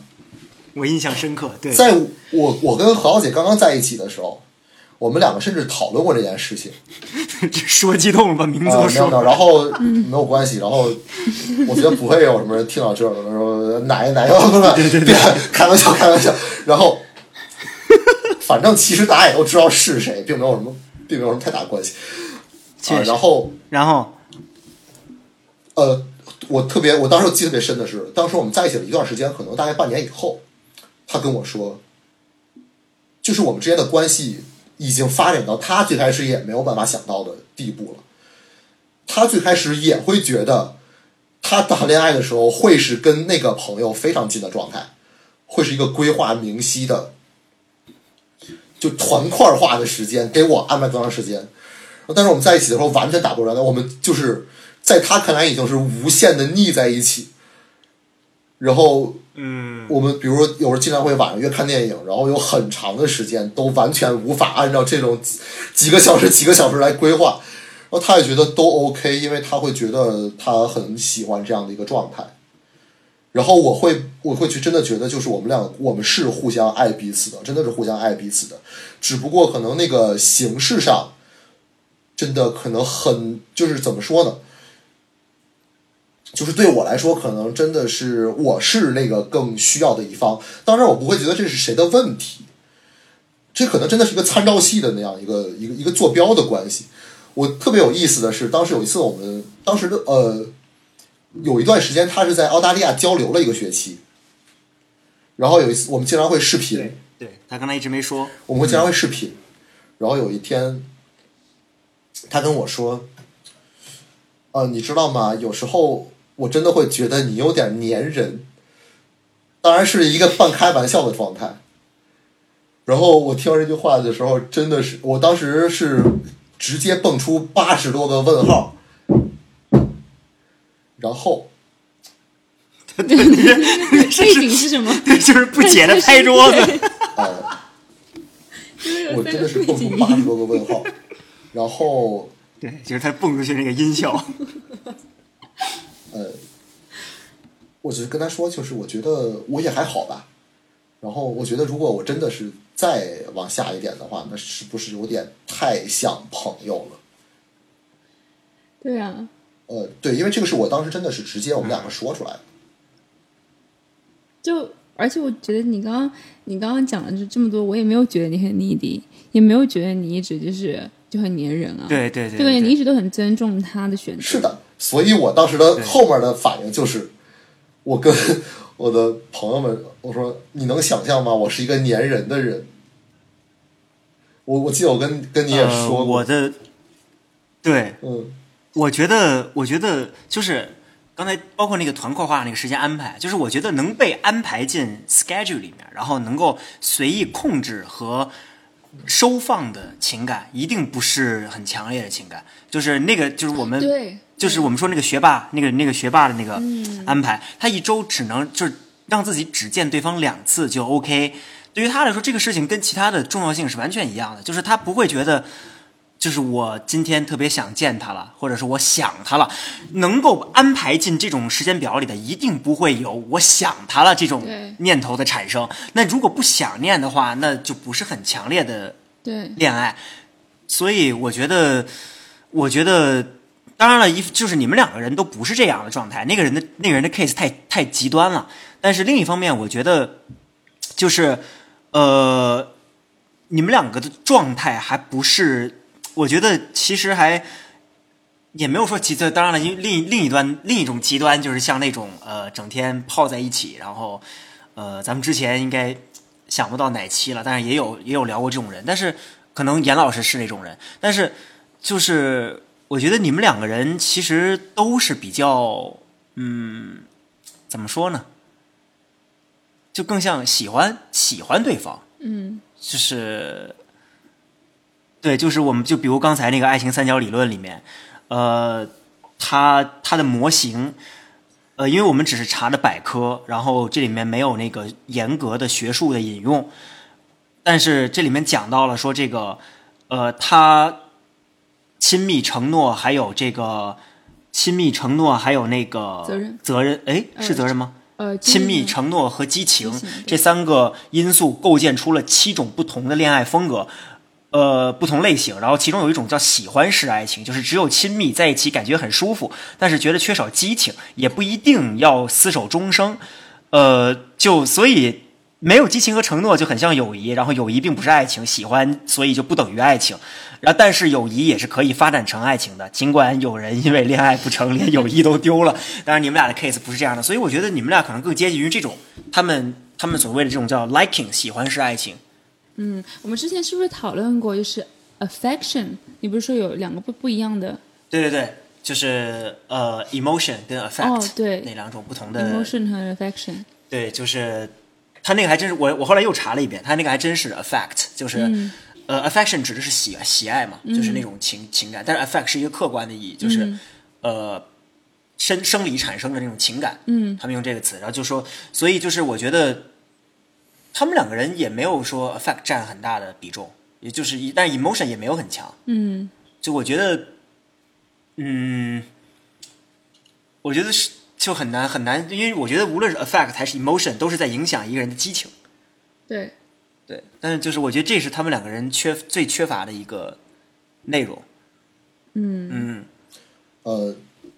我印象深刻，对，在我我跟何小姐刚刚在一起的时候，我们两个甚至讨论过这件事情。说激动了，把名字都说了。然后没有关系，然后我觉得不会有什么人听到这儿的说奶奶，对对对，开玩笑开玩笑。然后，反正其实大家也都知道是谁，并没有什么，并没有什么太大关系。啊，然后，然后，呃，我特别，我当时记得特别深的是，当时我们在一起了一段时间，可能大概半年以后。他跟我说，就是我们之间的关系已经发展到他最开始也没有办法想到的地步了。他最开始也会觉得，他谈恋爱的时候会是跟那个朋友非常近的状态，会是一个规划明晰的，就团块化的时间，给我安排多长时间。但是我们在一起的时候完全打不着，我们就是在他看来已经是无限的腻在一起，然后。嗯，我们比如说有时候经常会晚上约看电影，然后有很长的时间都完全无法按照这种几个小时、几个小时来规划。然后他也觉得都 OK，因为他会觉得他很喜欢这样的一个状态。然后我会我会去真的觉得，就是我们俩我们是互相爱彼此的，真的是互相爱彼此的，只不过可能那个形式上，真的可能很就是怎么说呢？就是对我来说，可能真的是我是那个更需要的一方。当然，我不会觉得这是谁的问题，这可能真的是一个参照系的那样一个一个一个坐标的关系。我特别有意思的是，当时有一次我们当时的呃。有一段时间，他是在澳大利亚交流了一个学期，然后有一次我们经常会视频，对他刚才一直没说，我们会经常会视频，然后有一天，他跟我说，呃，你知道吗？有时候我真的会觉得你有点粘人，当然是一个半开玩笑的状态。然后我听到这句话的时候，真的是，我当时是直接蹦出八十多个问号。然后，背景是什么？就是不解的拍桌子。呃，我真的是蹦出八十多个问号。然后，对，就是他蹦出去那个音效。呃，我只是跟他说，就是我觉得我也还好吧。然后我觉得，如果我真的是再往下一点的话，那是不是有点太像朋友了？对啊。呃，对，因为这个是我当时真的是直接我们两个说出来的。就而且我觉得你刚刚你刚刚讲了这这么多，我也没有觉得你很 needy，也没有觉得你一直就是就很粘人啊。对对对，对，你一直都很尊重他的选择。是的，所以我当时的后面的反应就是，我跟 我的朋友们我说：“你能想象吗？我是一个粘人的人。”我我记得我跟跟你也说过，我的对，嗯。我觉得，我觉得就是刚才包括那个团块化那个时间安排，就是我觉得能被安排进 schedule 里面，然后能够随意控制和收放的情感，一定不是很强烈的情感。就是那个，就是我们，对，就是我们说那个学霸，那个那个学霸的那个安排，他一周只能就是让自己只见对方两次就 OK。对于他来说，这个事情跟其他的重要性是完全一样的，就是他不会觉得。就是我今天特别想见他了，或者是我想他了，能够安排进这种时间表里的，一定不会有我想他了这种念头的产生。那如果不想念的话，那就不是很强烈的恋爱。所以我觉得，我觉得，当然了，一就是你们两个人都不是这样的状态。那个人的那个人的 case 太太极端了。但是另一方面，我觉得，就是呃，你们两个的状态还不是。我觉得其实还也没有说极端，当然了，因为另另一端另一种极端就是像那种呃整天泡在一起，然后呃咱们之前应该想不到哪期了，但是也有也有聊过这种人，但是可能严老师是那种人，但是就是我觉得你们两个人其实都是比较嗯怎么说呢，就更像喜欢喜欢对方，嗯，就是。对，就是我们就比如刚才那个爱情三角理论里面，呃，它它的模型，呃，因为我们只是查的百科，然后这里面没有那个严格的学术的引用，但是这里面讲到了说这个，呃，他亲密承诺，还有这个亲密承诺，还有那个责任责任，哎，是责任吗？呃，亲密承诺和激情这三个因素构建出了七种不同的恋爱风格。呃，不同类型，然后其中有一种叫喜欢式爱情，就是只有亲密在一起感觉很舒服，但是觉得缺少激情，也不一定要厮守终生。呃，就所以没有激情和承诺就很像友谊，然后友谊并不是爱情，喜欢所以就不等于爱情。然后但是友谊也是可以发展成爱情的，尽管有人因为恋爱不成连友谊都丢了。当然你们俩的 case 不是这样的，所以我觉得你们俩可能更接近于这种他们他们所谓的这种叫 liking 喜欢式爱情。嗯，我们之前是不是讨论过，就是 affection？你不是说有两个不不一样的？对对对，就是呃，emotion 跟 affect，哦，对，那两种不同的 emotion 和 affection。对，就是他那个还真是我我后来又查了一遍，他那个还真是 affect，就是呃，affection 指的是喜喜爱嘛，就是那种情情感，但是 affect 是一个客观的意义，就是呃生生理产生的那种情感。嗯，他们用这个词，然后就说，所以就是我觉得。他们两个人也没有说 affect 占很大的比重，也就是一，但 emotion 也没有很强。嗯，就我觉得嗯，我觉得是就很难很难，因为我觉得无论是 affect 还是 emotion，都是在影响一个人的激情。对，对，但是就是我觉得这是他们两个人缺最缺乏的一个内容。嗯嗯呃，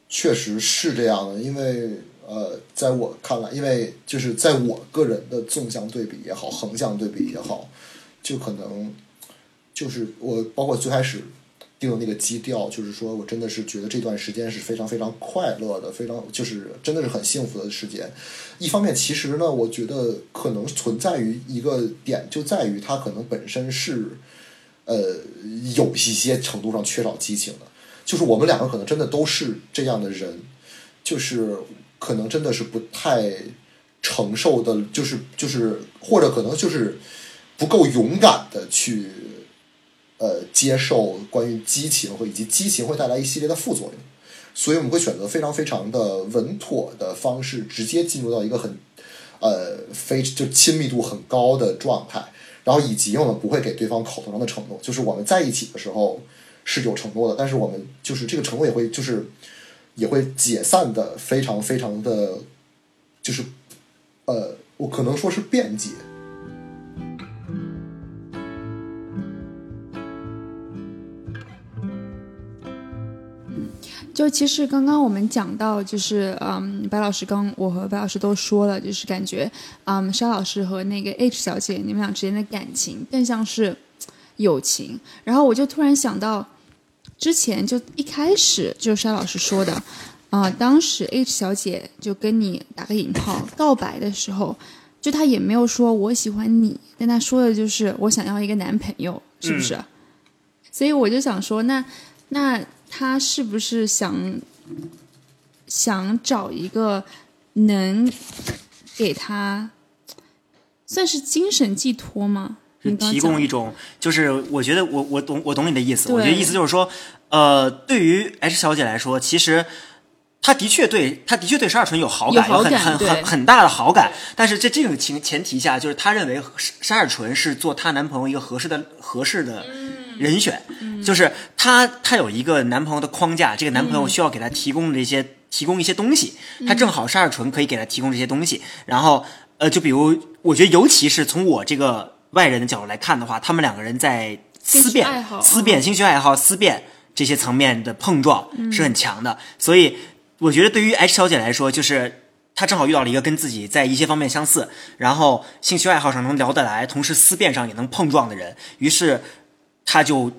确实是这样的，因为呃，在我看来，因为就是在我个人的纵向对比也好，横向对比也好，就可能就是我包括最开始定的那个基调，就是说我真的是觉得这段时间是非常非常快乐的，非常就是真的是很幸福的时间。一方面，其实呢，我觉得可能存在于一个点，就在于它可能本身是呃有一些程度上缺少激情的。就是我们两个可能真的都是这样的人，就是可能真的是不太承受的，就是就是或者可能就是不够勇敢的去呃接受关于激情或以及激情会带来一系列的副作用，所以我们会选择非常非常的稳妥的方式，直接进入到一个很呃非就亲密度很高的状态，然后以及我们不会给对方口头上的承诺，就是我们在一起的时候。是有承诺的，但是我们就是这个承诺也会就是也会解散的，非常非常的，就是呃，我可能说是便捷。就其实刚刚我们讲到，就是嗯，白老师刚我和白老师都说了，就是感觉嗯，沙老师和那个 H 小姐你们俩之间的感情更像是友情。然后我就突然想到，之前就一开始就是沙老师说的，啊、当时 H 小姐就跟你打个引号告白的时候，就她也没有说我喜欢你，但她说的就是我想要一个男朋友，是不是？所以我就想说，那那她是不是想想找一个能给她算是精神寄托吗？是提供一种，就是我觉得我我懂我懂你的意思，我觉得意思就是说，呃，对于 H 小姐来说，其实她的确对她的确对沙尔纯有好感，有好很很很很大的好感，但是在这种情前提下，就是她认为沙沙尔纯是做她男朋友一个合适的合适的人选，就是她她有一个男朋友的框架，这个男朋友需要给她提供这些、提供一些东西，她正好沙尔纯可以给她提供这些东西，然后呃，就比如我觉得尤其是从我这个外人的角度来看的话，他们两个人在思辨、思辨、兴趣爱好、思辨这些层面的碰撞是很强的，所以我觉得对于 H 小姐来说，就是她正好遇到了一个跟自己在一些方面相似，然后兴趣爱好上能聊得来，同时思辨上也能碰撞的人，于是她就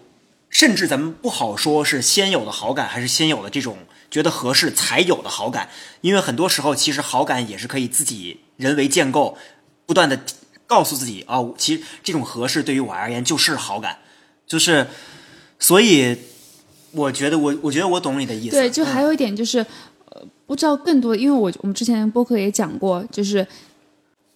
甚至咱们不好说是先有的好感，还是先有的这种觉得合适才有的好感，因为很多时候其实好感也是可以自己人为建构，不断的告诉自己啊、其实这种合适对于我而言就是好感，就是所以我觉得我我觉得我懂你的意思，对，就嗯。还有一点就是，呃，不知道更多，因为我我们之前播客也讲过，就是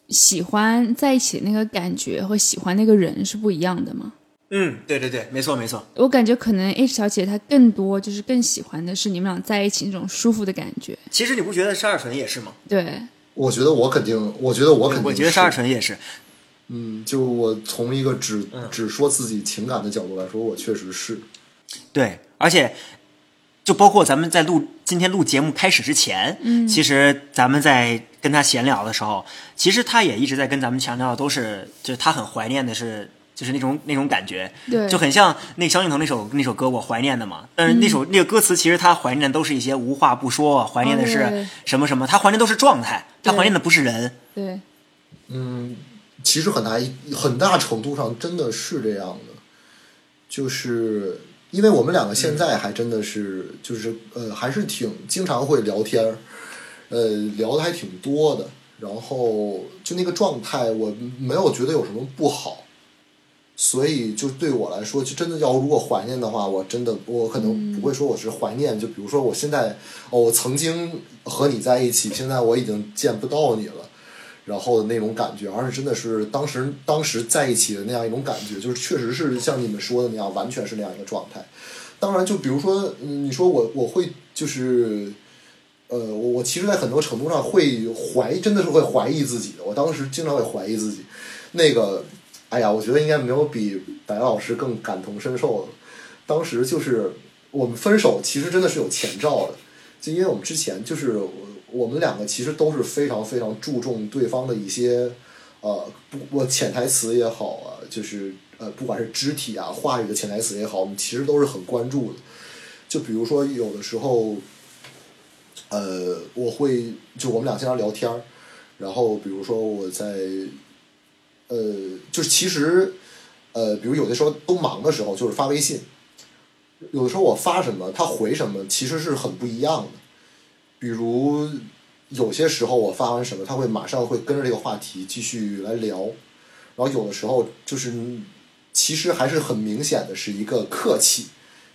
喜欢在一起那个感觉和喜欢那个人是不一样的嘛。嗯，对对对，没错没错，我感觉可能 H 小姐她更多就是更喜欢的是你们俩在一起那种舒服的感觉。其实你不觉得沙尔纯也是吗？对，我觉得我肯定，我觉得我肯定，我觉得沙尔，纯也是，嗯，就我从一个只嗯。只说自己情感的角度来说，我确实是，对，而且就包括咱们在录今天录节目开始之前，嗯，其实咱们在跟他闲聊的时候，其实他也一直在跟咱们强调的都是，就是他很怀念的是。就是那种那种感觉，对。就很像那萧敬腾那首那首歌《我怀念的》嘛。但是那首、那个歌词，其实他怀念的都是一些无话不说，怀念的是什么什么，他怀念都是状态，他怀念的不是人。对，嗯，其实很大一很大程度上真的是这样的，就是因为我们两个现在还真的是就是呃还是挺经常会聊天儿，呃聊的还挺多的，然后就那个状态我没有觉得有什么不好。所以，就对我来说，就真的要如果怀念的话，我真的我可能不会说我是怀念。就比如说，我现在哦，我曾经和你在一起，现在我已经见不到你了，然后的那种感觉，而是真的是当时当时在一起的那样一种感觉，就是确实是像你们说的那样，完全是那样一个状态。当然，就比如说，你说我我会就是，呃，我我其实，在很多程度上会怀，真的是会怀疑自己的。我当时经常会怀疑自己，那个，哎呀，我觉得应该没有比白老师更感同身受的。当时就是我们分手其实真的是有前兆的，就因为我们之前就是我们两个其实都是非常非常注重对方的一些呃，不我潜台词也好啊，就是呃，不管是肢体啊、话语的潜台词也好，我们其实都是很关注的。就比如说有的时候，呃，我会就我们俩经常聊天儿，然后比如说我在，呃，就是其实，呃，比如有的时候都忙的时候，就是发微信，有的时候我发什么，他回什么，其实是很不一样的。比如有些时候我发完什么，他会马上会跟着这个话题继续来聊，然后有的时候就是其实还是很明显的是一个客气，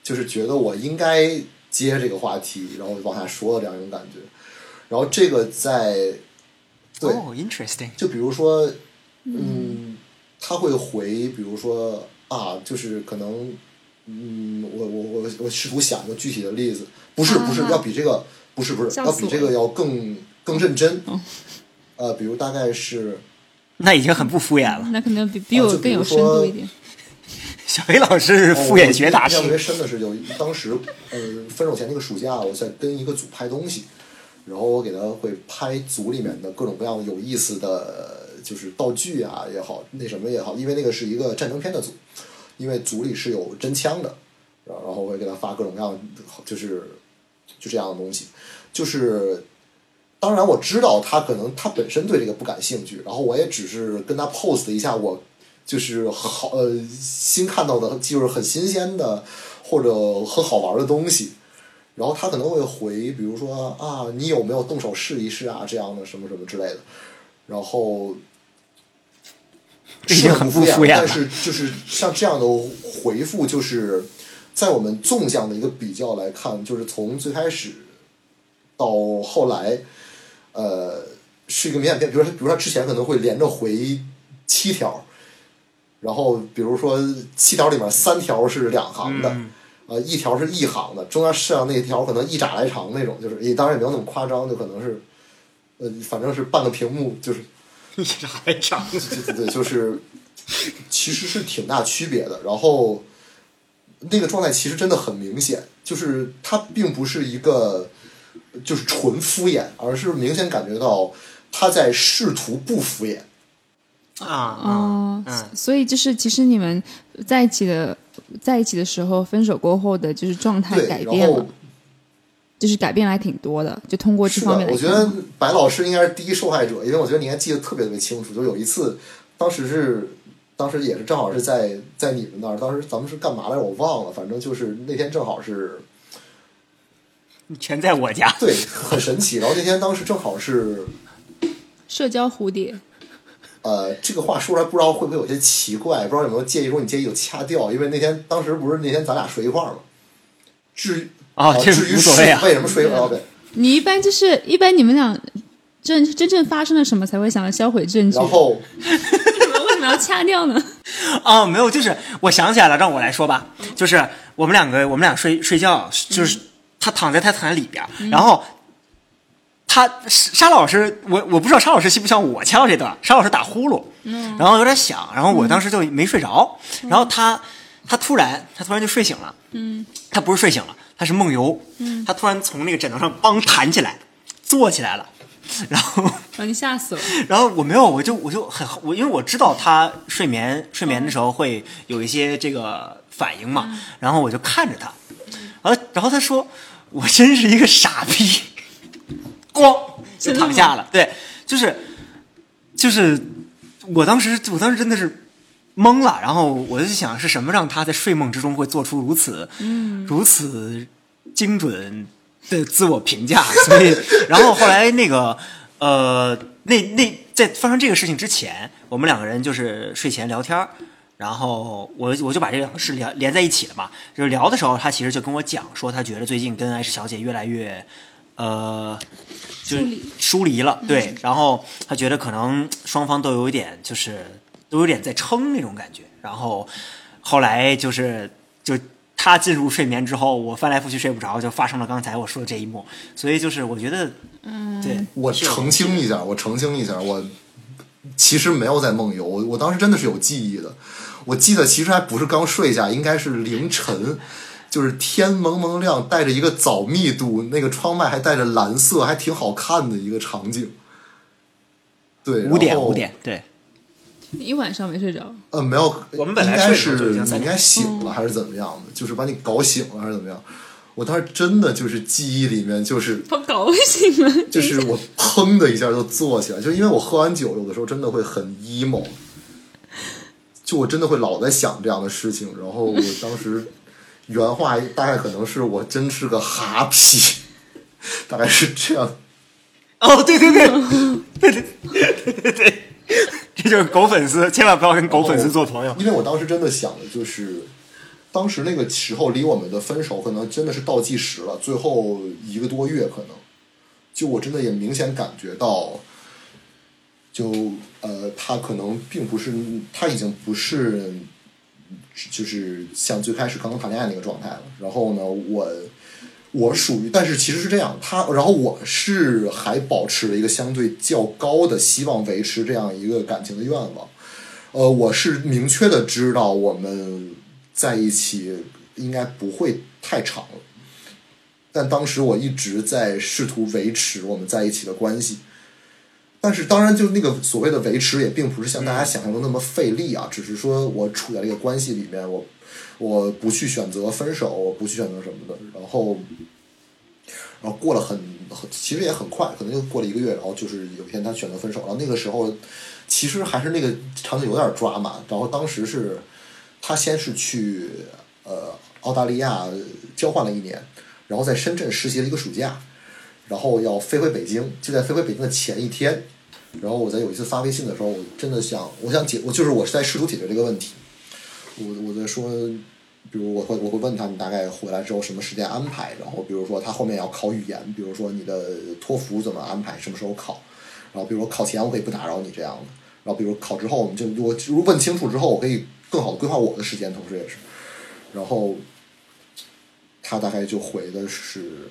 就是觉得我应该接这个话题，然后往下说的这样一种感觉。然后这个在对，哦，interesting，就比如说，嗯，他会回，比如说啊，就是可能，嗯，我我我我试图想一个具体的例子，不是不是，啊。要比这个不是不是，要比这个要更更认真。呃，比如大概是那已经很不敷衍了。那可能比比啊就比我更有深如说度一点。小黑老师是敷衍学大师特别深的是有当时呃分手前那个暑假，我在跟一个组拍东西，然后我给他会拍组里面的各种各样有意思的，就是道具啊也好，那什么也好，因为那个是一个战争片的组，因为组里是有真枪的，然后然后我会给他发各种各样就是就这样的东西，就是。当然我知道他可能他本身对这个不感兴趣，然后我也只是跟他 post 一下我就是好呃新看到的，就是很新鲜的或者很好玩的东西，然后他可能会回，比如说啊，你有没有动手试一试啊这样的什么什么之类的，然后这已经很不敷衍。了但是就是像这样的回复，就是在我们纵向的一个比较来看，就是从最开始到后来，呃，是一个明显变。比如说，比如说他之前可能会连着回七条，然后比如说七条里面三条是两行的，嗯呃，一条是一行的，中间剩下那条可能一拃来长那种，就是也当然也没有那么夸张，就可能是，呃，反正是半个屏幕，就是 一拃来长。对 对对，就是其实是挺大区别的。然后那个状态其实真的很明显，就是他并不是一个就是纯敷衍，而是明显感觉到他在试图不敷衍。啊哦，嗯所以就是其实你们在一起的在一起的时候，分手过后的就是状态对，改变了然后，就是改变还挺多的，就通过这方面来。我觉得白老师应该是第一受害者，因为我觉得你应该记得特别特别清楚。就有一次，当时是，当时也是正好是在在你们那儿，当时咱们是干嘛来着？我忘了，反正就是那天正好是全在我家。对，很神奇。然后那天当时正好是，社交蝴蝶，呃，这个话说出来不知道会不会有些奇怪，不知道有没有介意，如果你介意就掐掉，因为那天当时不是那天咱俩睡一块儿吗？至于啊至于无所谓啊为什么睡一块儿？对，你一般就是一般你们俩真真正发生了什么才会想要销毁证据？然后么为什么要掐掉呢？哦，没有，就是我想起来了，让我来说吧。就是我们两个，我们俩睡睡觉，就是他躺在他躺在里边儿，然后他沙老师，我我不知道沙老师希不像我掐到这段，沙老师打呼噜，嗯。然后有点响，然后我当时就没睡着，然后他他突然他突然就睡醒了，嗯，他不是睡醒了，他是梦游，嗯，他突然从那个枕头上梆弹起来，坐起来了，然后。把你吓死了！然后我没有，我就我就很我，因为我知道他睡眠睡眠的时候会有一些这个反应嘛，然后我就看着他，然后然后他说我真是一个傻逼，咣就躺下了，对，就是就是我当时我当时真的是懵了，然后我就想是什么让他在睡梦之中会做出如此嗯。如此精准的自我评价，所以然后后来那个呃那那在发生这个事情之前，我们两个人就是睡前聊天儿然后我我就把这两个事连连在一起了嘛，就是聊的时候，他其实就跟我讲说，他觉得最近跟艾诗小姐越来越，呃，就是疏离了，对，然后他觉得可能双方都有一点就是都有点在撑那种感觉，然后后来就是就他进入睡眠之后，我翻来覆去睡不着，就发生了刚才我说的这一幕，所以就是我觉得，嗯，对，我澄清一下，我澄清一下，我其实没有在梦游，我我当时真的是有记忆的，我记得其实还不是刚睡下，应该是凌晨，就是天蒙蒙亮，带着一个枣密度，那个窗外还带着蓝色，还挺好看的一个场景。对，五点五点，对，一晚上没睡着，呃，没有，我们本来是你应该醒了还是怎么样的？就是把你搞醒了还是怎么样？我当时真的就是记忆里面就是好高兴啊！就是 我砰的一下就坐起来，就因为我喝完酒，有的时候真的会很 emo，就我真的会老在想这样的事情。然后我当时原话大概可能是我真是个哈皮，大概是这样。哦，对对对，对对对对对，这就是狗粉丝，千万不要跟狗粉丝做朋友。因为我当时真的想的就是，当时那个时候离我们的分手可能真的是倒计时了，最后一个多月可能，就我真的也明显感觉到，就呃，他可能并不是，他已经不是，就是像最开始刚刚谈恋爱那个状态了。然后呢，我我属于，但是其实是这样，他然后我是还保持了一个相对较高的希望维持这样一个感情的愿望。呃，我是明确的知道我们在一起应该不会太长了，但当时我一直在试图维持我们在一起的关系。但是当然，就那个所谓的维持，也并不是像大家想象的那么费力啊，只是说我处在这个关系里面，我我不去选择分手，我不去选择什么的，然后，然后过了很很，其实也很快，可能就过了一个月，然后就是有一天他选择分手，然后那个时候其实还是那个场景有点抓马，然后当时是他先是去呃澳大利亚交换了一年，然后在深圳实习了一个暑假，然后要飞回北京，就在飞回北京的前一天，然后我在有一次发微信的时候，我真的想，我想解，我就是我是在试图解决这个问题，我我在说，比如我会我会问他你大概回来之后什么时间安排，然后比如说他后面要考语言，比如说你的托福怎么安排，什么时候考，然后比如说考前我可以不打扰你这样的，然后比如考之后我们就我如果问清楚之后，我可以更好的规划我的时间，同时也是，然后他大概就回的是。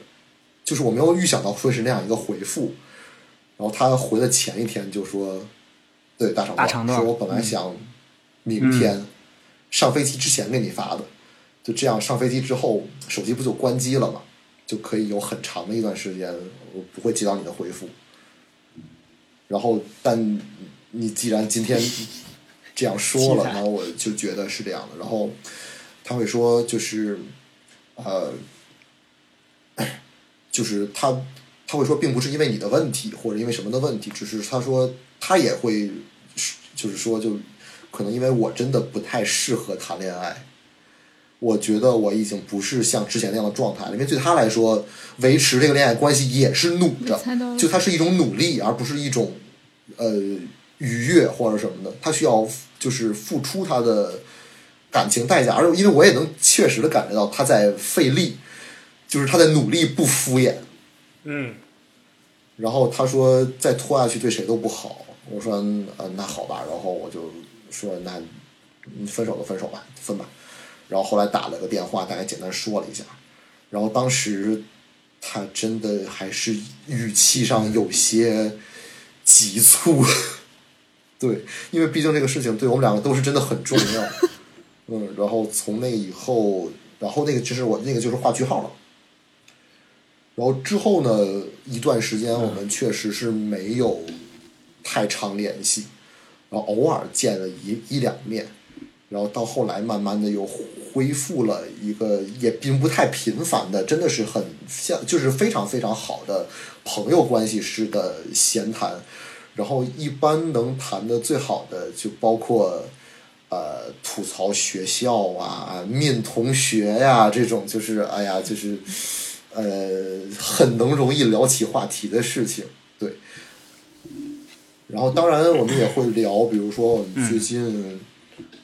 就是我没有预想到会是那样一个回复，然后他回的前一天就说，对大长大长段说我本来想明天上飞机之前给你发的，就这样上飞机之后手机不就关机了吗，就可以有很长的一段时间我不会接到你的回复，然后但你既然今天这样说了，然后我就觉得是这样的，然后他会说就是呃。就是他他会说，并不是因为你的问题或者因为什么的问题，只是他说他也会，就是说就可能因为我真的不太适合谈恋爱，我觉得我已经不是像之前那样的状态了，因为对他来说，维持这个恋爱关系也是努着就他是一种努力，而不是一种呃愉悦或者什么的，他需要就是付出他的感情代价，而因为我也能确实的感觉到他在费力。就是他在努力不敷衍，嗯，然后他说再拖下去对谁都不好。我说呃那好吧，然后我就说那分手就分手吧，分吧。然后后来打了个电话，大概简单说了一下。然后当时他真的还是语气上有些急促，对，因为毕竟这个事情对我们两个都是真的很重要。嗯，然后从那以后，然后那个就是我那个就是画句号了。然后之后呢，一段时间我们确实是没有太常联系，然后偶尔见了一一两面，然后到后来慢慢的又恢复了一个也并不太频繁的，真的是很像就是非常非常好的朋友关系式的闲谈，然后一般能谈的最好的就包括。呃，吐槽学校啊，面同学呀、这种就是，哎呀，就是，呃，很能容易聊起话题的事情，对。然后，当然我们也会聊，比如说我们最近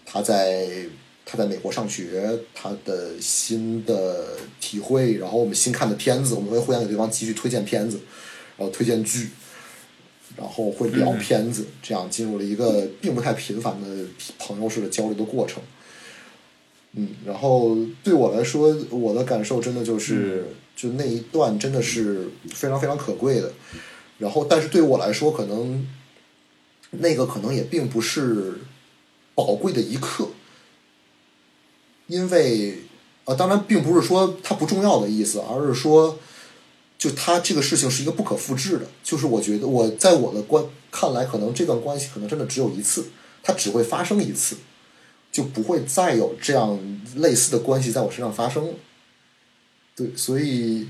他在他在美国上学，他的新的体会，然后我们新看的片子，我们会互相给对方继续推荐片子，然后推荐剧。然后会聊片子，这样进入了一个并不太频繁的朋友式的交流的过程。嗯，然后对我来说，我的感受真的就是，就那一段真的是非常非常可贵的。然后，但是对我来说，可能那个可能也并不是宝贵的一刻，因为啊，当然并不是说它不重要的意思，而是说，就它这个事情是一个不可复制的。就是我觉得我在我的观看来，可能这段关系可能真的只有一次，它只会发生一次，就不会再有这样类似的关系在我身上发生。对，所以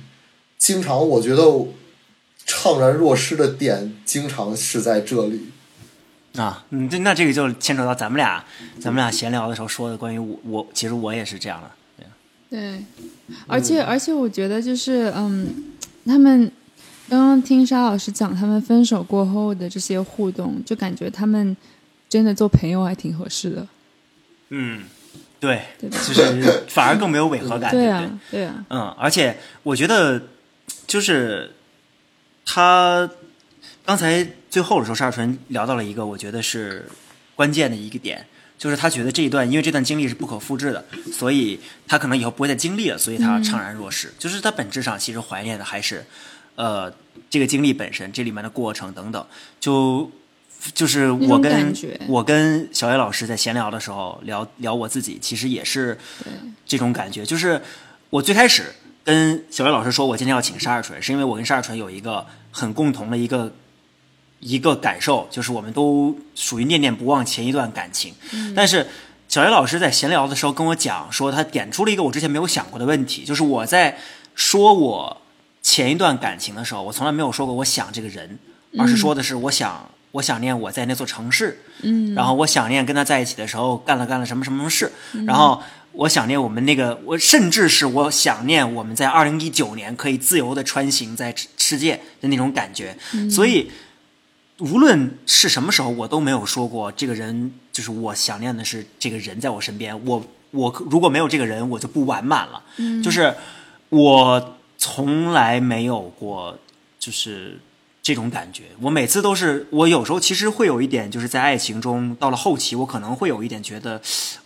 经常我觉得怅然若失的点，经常是在这里。啊，嗯，这那这个就牵扯到咱们俩，咱们俩闲聊的时候说的关于我，我其实我也是这样的。对，而且而且我觉得就是嗯，他们刚刚听沙老师讲他们分手过后的这些互动，就感觉他们真的做朋友还挺合适的。嗯，对，就是反而更没有违和感，对对对？啊，对啊，嗯，而且我觉得就是他刚才最后的时候，沙尔纯聊到了一个我觉得是关键的一个点，就是他觉得这一段因为这段经历是不可复制的，所以他可能以后不会再经历了，所以他怅然若失。就是他本质上其实怀念的还是呃这个经历本身，这里面的过程等等。就就是我跟我跟小叶老师在闲聊的时候聊聊我自己，其实也是这种感觉。就是我最开始跟小叶老师说我今天要请沙尔纯，是因为我跟沙尔纯有一个很共同的一个一个感受，就是我们都属于念念不忘前一段感情。但是小叶老师在闲聊的时候跟我讲说，他点出了一个我之前没有想过的问题，就是我在说我前一段感情的时候，我从来没有说过我想这个人，而是说的是我想。我想念我在那座城市，嗯，然后我想念跟他在一起的时候干了干了什么什么什么事，然后我想念我们那个，我甚至是我想念我们在二零一九年可以自由的穿行在世世界的那种感觉，所以无论是什么时候，我都没有说过这个人，就是我想念的是这个人在我身边。我我如果没有这个人，我就不完满了。嗯，就是我从来没有过，就是这种感觉。我每次都是，我有时候其实会有一点，就是在爱情中到了后期，我可能会有一点觉得，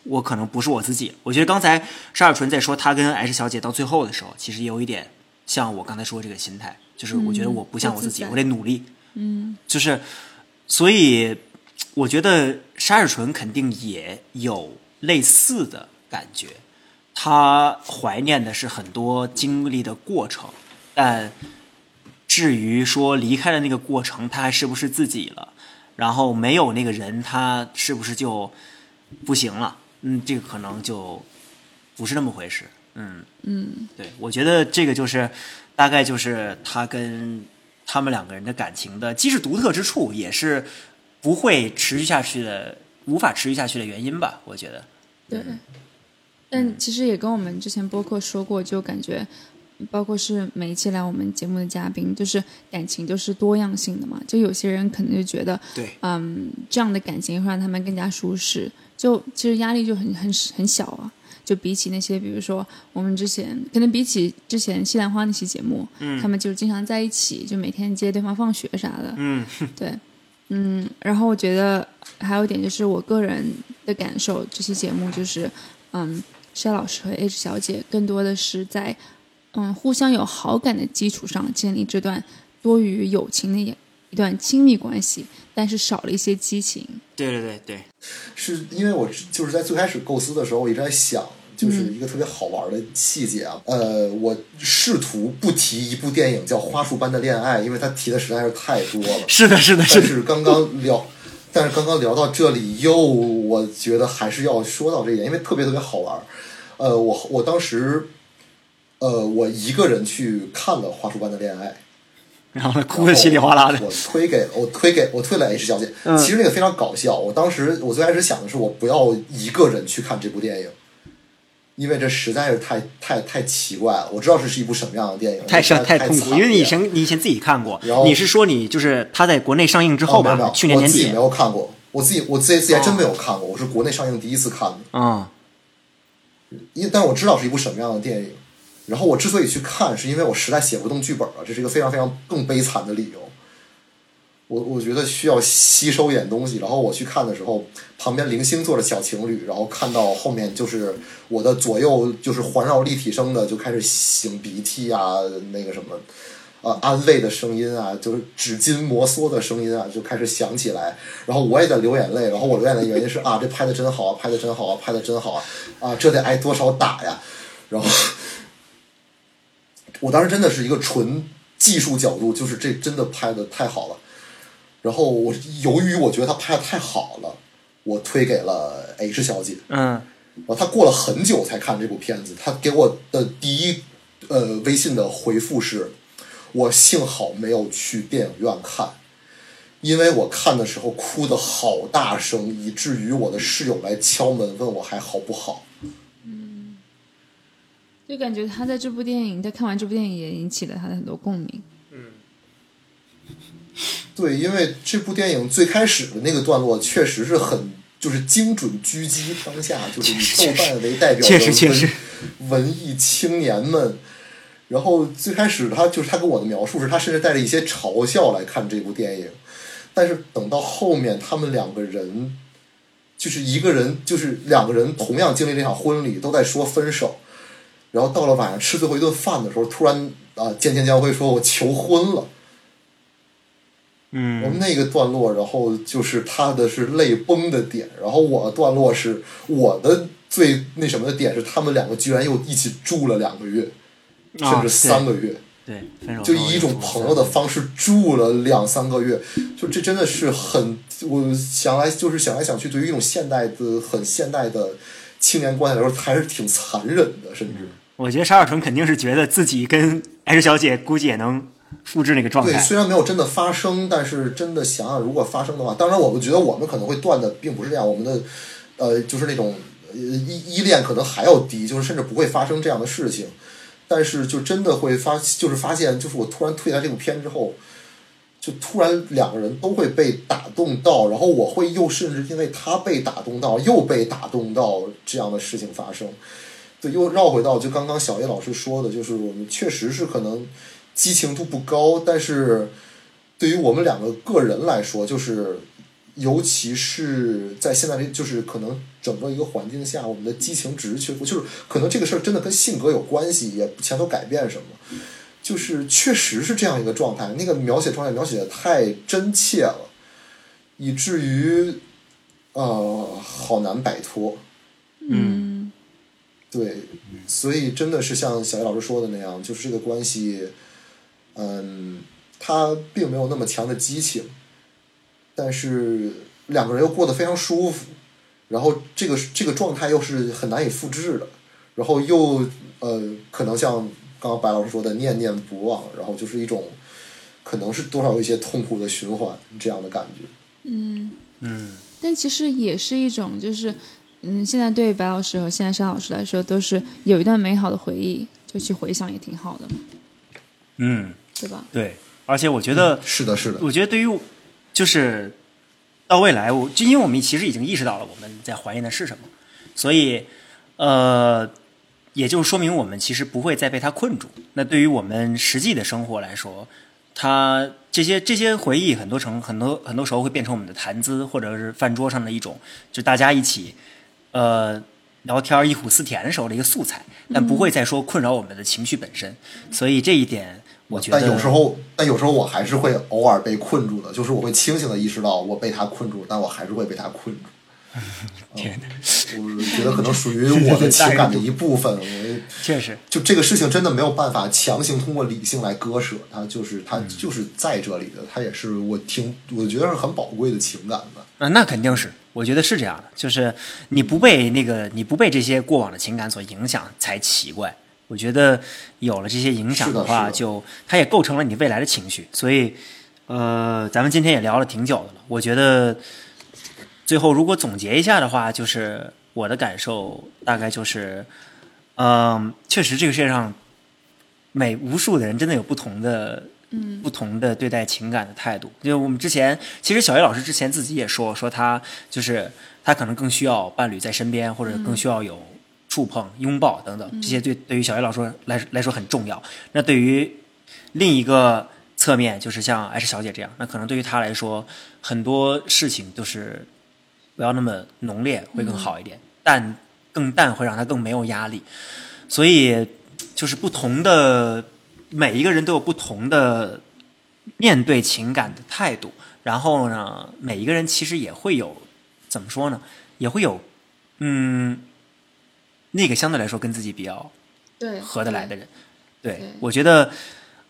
我可能不是我自己。我觉得刚才沙尔纯在说他跟 H 小姐到最后的时候，其实也有一点像我刚才说这个心态，就是我觉得我不像我自己，我得努力。嗯，就是，所以我觉得沙尔纯肯定也有类似的感觉，他怀念的是很多经历的过程，但至于说离开的那个过程，他还是不是自己了，然后没有那个人，他是不是就不行了？嗯，这个可能就不是那么回事。嗯嗯，对，我觉得这个就是大概就是他跟他们两个人的感情的，既是独特之处，也是不会持续下去的、无法持续下去的原因吧。我觉得，对。但其实也跟我们之前播客说过，就感觉，包括是每一期来我们节目的嘉宾，就是感情就是多样性的嘛。就有些人可能就觉得，对，嗯，这样的感情会让他们更加舒适，就其实压力就很很很小啊。就比起那些，比如说我们之前，可能比起之前西兰花那期节目，嗯他们就经常在一起，就每天接对方放学啥的，嗯 对，嗯，然后我觉得还有一点就是我个人的感受，这期节目就是，嗯，肖老师和 H 小姐更多的是在，嗯，互相有好感的基础上建立这段多于友情的一一段亲密关系，但是少了一些激情。对对对对，是因为我就是在最开始构思的时候，我一直在想，就是一个特别好玩的细节啊。呃，我试图不提一部电影叫《花束般的恋爱》，因为它提的实在是太多了。是的，是的，是的，但是刚刚聊，但是刚刚聊到这里，又我觉得还是要说到这一点，因为特别特别好玩。呃，我我当时，呃，我一个人去看了《花束般的恋爱 》。然后哭的稀里哗啦的。我推给我推给我推了 H 小姐，嗯其实那个非常搞笑。我当时我最开始想的是，我不要一个人去看这部电影，因为这实在是太太太奇怪了。我知道这是一部什么样的电影，太实在太痛苦，因为你以前你以前自己看过然后，你是说你就是他在国内上映之后吧？哦没有没有去年年底我自己没，有看过，我自己我自己自己还真没有看过，我是国内上映第一次看的。嗯因为但是我知道是一部什么样的电影，然后我之所以去看，是因为我实在写不动剧本了，这是一个非常非常更悲惨的理由。我我觉得需要吸收一点东西，然后我去看的时候，旁边零星坐着小情侣，然后看到后面就是我的左右就是环绕立体声的就开始擤鼻涕啊，那个什么。呃，安慰的声音啊，就是纸巾摩挲的声音啊，就开始响起来。然后我也在流眼泪，然后我流眼泪的原因是啊，这拍的真好啊，拍的真好啊，拍的真好啊，啊，这得挨多少打呀？然后我当时真的是一个纯技术角度，就是这真的拍的太好了。然后我由于我觉得他拍的太好了，我推给了 H 小姐。嗯然后他过了很久才看这部片子，他给我的第一呃微信的回复是：我幸好没有去电影院看，因为我看的时候哭的好大声，以至于我的室友来敲门问我还好不好。就感觉他在这部电影，在看完这部电影也引起了他的很多共鸣。嗯对，因为这部电影最开始的那个段落确实是很就是精准狙击当下，就是以豆瓣为代表确的实确实文文艺青年们。然后最开始他就是他跟我的描述是，他甚至带着一些嘲笑来看这部电影，但是等到后面他们两个人，就是一个人就是两个人同样经历这场婚礼，都在说分手，然后到了晚上吃最后一顿饭的时候，突然啊渐渐将会说我求婚了。然后嗯那个段落，然后就是他的是泪崩的点，然后我的段落是我的最那什么的点是他们两个居然又一起住了两个月，啊甚至三个月，对，就以一种朋友的方式住了两三个月，就这真的是很，我想来就是想来想去，对于一种现代的很现代的青年关系来说，还是挺残忍的，甚至。我觉得沙尔纯肯定是觉得自己跟 H 小姐估计也能复制那个状对，态。虽然没有真的发生，但是真的想想，如果发生的话，当然我们觉得我们可能会断的并不是这样，我们的呃就是那种呃依依恋可能还要低，就是甚至不会发生这样的事情。但是就真的会发，就是发现，就是我突然退下这部片之后，就突然两个人都会被打动到，然后我会又甚至因为他被打动到，又被打动到这样的事情发生。对，又绕回到就刚刚小叶老师说的，就是我们确实是可能激情度不高，但是对于我们两个个人来说，就是尤其是在现在这就是可能整个一个环境下，我们的激情值确就是可能这个事儿真的跟性格有关系，也不强求改变什么。就是确实是这样一个状态，那个描写状态描写的太真切了，以至于呃好难摆脱。嗯对，所以真的是像小叶老师说的那样，就是这个关系，嗯，他并没有那么强的激情，但是两个人又过得非常舒服，然后这个这个状态又是很难以复制的，然后又呃，可能像刚刚白老师说的念念不忘，然后就是一种可能是多少有一些痛苦的循环这样的感觉。嗯，嗯。但其实也是一种，就是嗯，现在对白老师和现在沙老师来说，都是有一段美好的回忆，就去回想也挺好的嘛，嗯，对吧？对，而且我觉得，是的，是的，我觉得对于就是到未来，我就因为我们其实已经意识到了我们在怀念的是什么，所以呃，也就说明我们其实不会再被它困住。那对于我们实际的生活来说，它这些这些回忆很多成很多很多时候会变成我们的谈资，或者是饭桌上的一种，就大家一起呃聊天忆苦思甜的时候的一个素材，但不会再说困扰我们的情绪本身。所以这一点，我觉得但有时候，但有时候我还是会偶尔被困住的，就是我会清醒的意识到我被他困住，但我还是会被他困住。天哪，我觉得可能属于我的情感的一部分。我确实。就这个事情真的没有办法强行通过理性来割舍，它就是它就是在这里的，它也是我挺我觉得是很宝贵的情感吧。啊，那肯定是，我觉得是这样的，就是你不被那个你不被这些过往的情感所影响才奇怪。我觉得有了这些影响话，的是的就它也构成了你未来的情绪。所以，呃，咱们今天也聊了挺久的了。我觉得最后如果总结一下的话，就是我的感受大概就是，嗯、确实这个世界上每无数的人真的有不同的嗯不同的对待情感的态度。就我们之前，其实小叶老师之前自己也说，说他就是他可能更需要伴侣在身边，或者更需要有触碰、拥抱等等，这些对对于小叶老师来来说很重要。那对于另一个侧面，就是像 H 小姐这样，那可能对于她来说，很多事情都是不要那么浓烈会更好一点，淡更淡会让它更没有压力。所以就是不同的每一个人都有不同的面对情感的态度，然后呢，每一个人其实也会有怎么说呢，也会有嗯，那个相对来说跟自己比较对合得来的人。对对我觉得，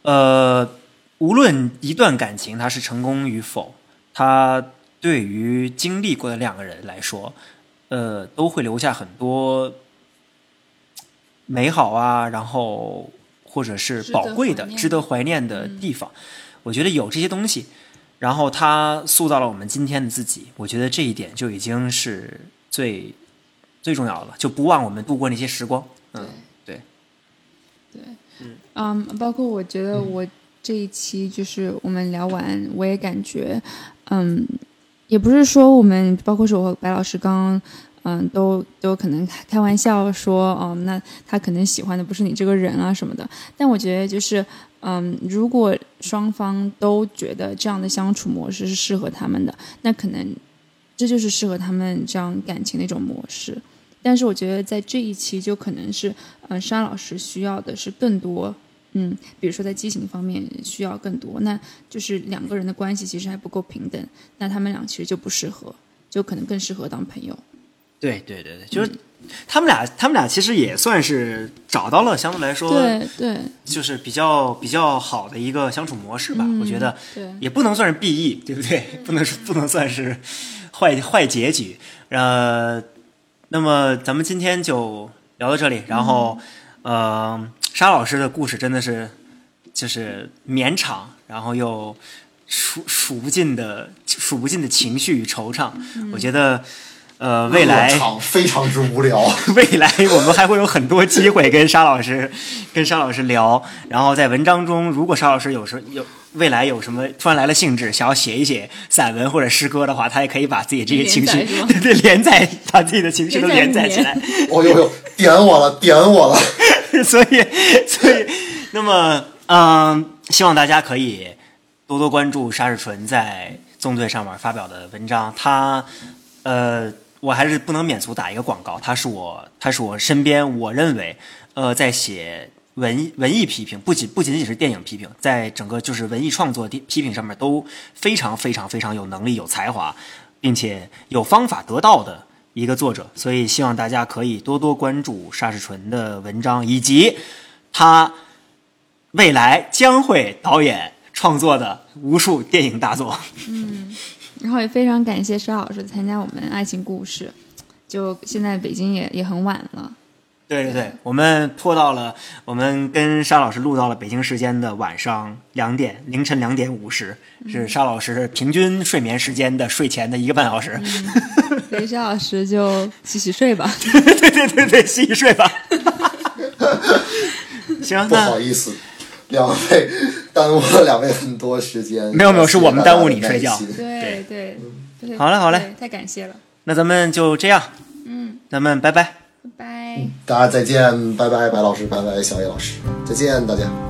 呃，无论一段感情它是成功与否，它对于经历过的两个人来说，呃，都会留下很多美好啊，然后或者是宝贵的、值得怀念的地方。我觉得有这些东西，然后它塑造了我们今天的自己。我觉得这一点就已经是最最重要的了，就不忘我们度过那些时光。嗯，对，嗯，包括我觉得我这一期就是我们聊完，我也感觉，嗯，也不是说我们，包括是我和白老师刚刚，嗯，都都可能开玩笑说，哦，那他可能喜欢的不是你这个人啊什么的。但我觉得就是，嗯，如果双方都觉得这样的相处模式是适合他们的，那可能这就是适合他们这样感情的一种模式。但是我觉得在这一期就可能是，嗯，沙老师需要的是更多，嗯，比如说在激情方面需要更多，那就是两个人的关系其实还不够平等，那他们俩其实就不适合，就可能更适合当朋友。对对对对，就是他们俩，他们俩其实也算是找到了相对来说，对对就是比较比较好的一个相处模式吧。我觉得对，也不能算是 BE，对不对？不能是不能算是坏坏结局。呃，那么咱们今天就聊到这里，然后，呃，沙老师的故事真的是就是绵长，然后又数数不尽的数不尽的情绪与惆怅。我觉得，呃，未来非常之无聊。未来我们还会有很多机会跟沙老师跟沙老师聊，然后在文章中，如果沙老师有时候有未来有什么突然来了兴致，想要写一写散文或者诗歌的话，他也可以把自己这些情绪 对对连载，把自己的情绪都连载起来。哦呦呦，点我了，点我了！所以，所以，那么，嗯，希望大家可以多多关注沙士纯在纵队上面发表的文章。他，呃，我还是不能免俗打一个广告，他是我，他是我身边我认为，呃，在写文艺文艺批评，不仅不仅仅是电影批评，在整个就是文艺创作批批评上面都非常非常非常有能力、有才华，并且有方法得到的一个作者，所以希望大家可以多多关注沙士纯的文章，以及他未来将会导演创作的无数电影大作。嗯然后也非常感谢沙老师参加我们爱情故事，就现在北京也也很晚了。对对对，我们拖到了，我们跟沙老师录到了北京时间的晚上两点，凌晨两点五十，是沙老师平均睡眠时间的睡前的一个半小时。所以沙老师就洗洗睡吧。对对对对，洗洗睡吧。行，不好意思，两位耽误了两位很多时间。没有没有是我们耽误你睡觉对对，好嘞好嘞太感谢了。那咱们就这样，嗯，咱们拜拜。拜。大家再见，拜拜，白老师，拜拜，小野老师，再见，大家。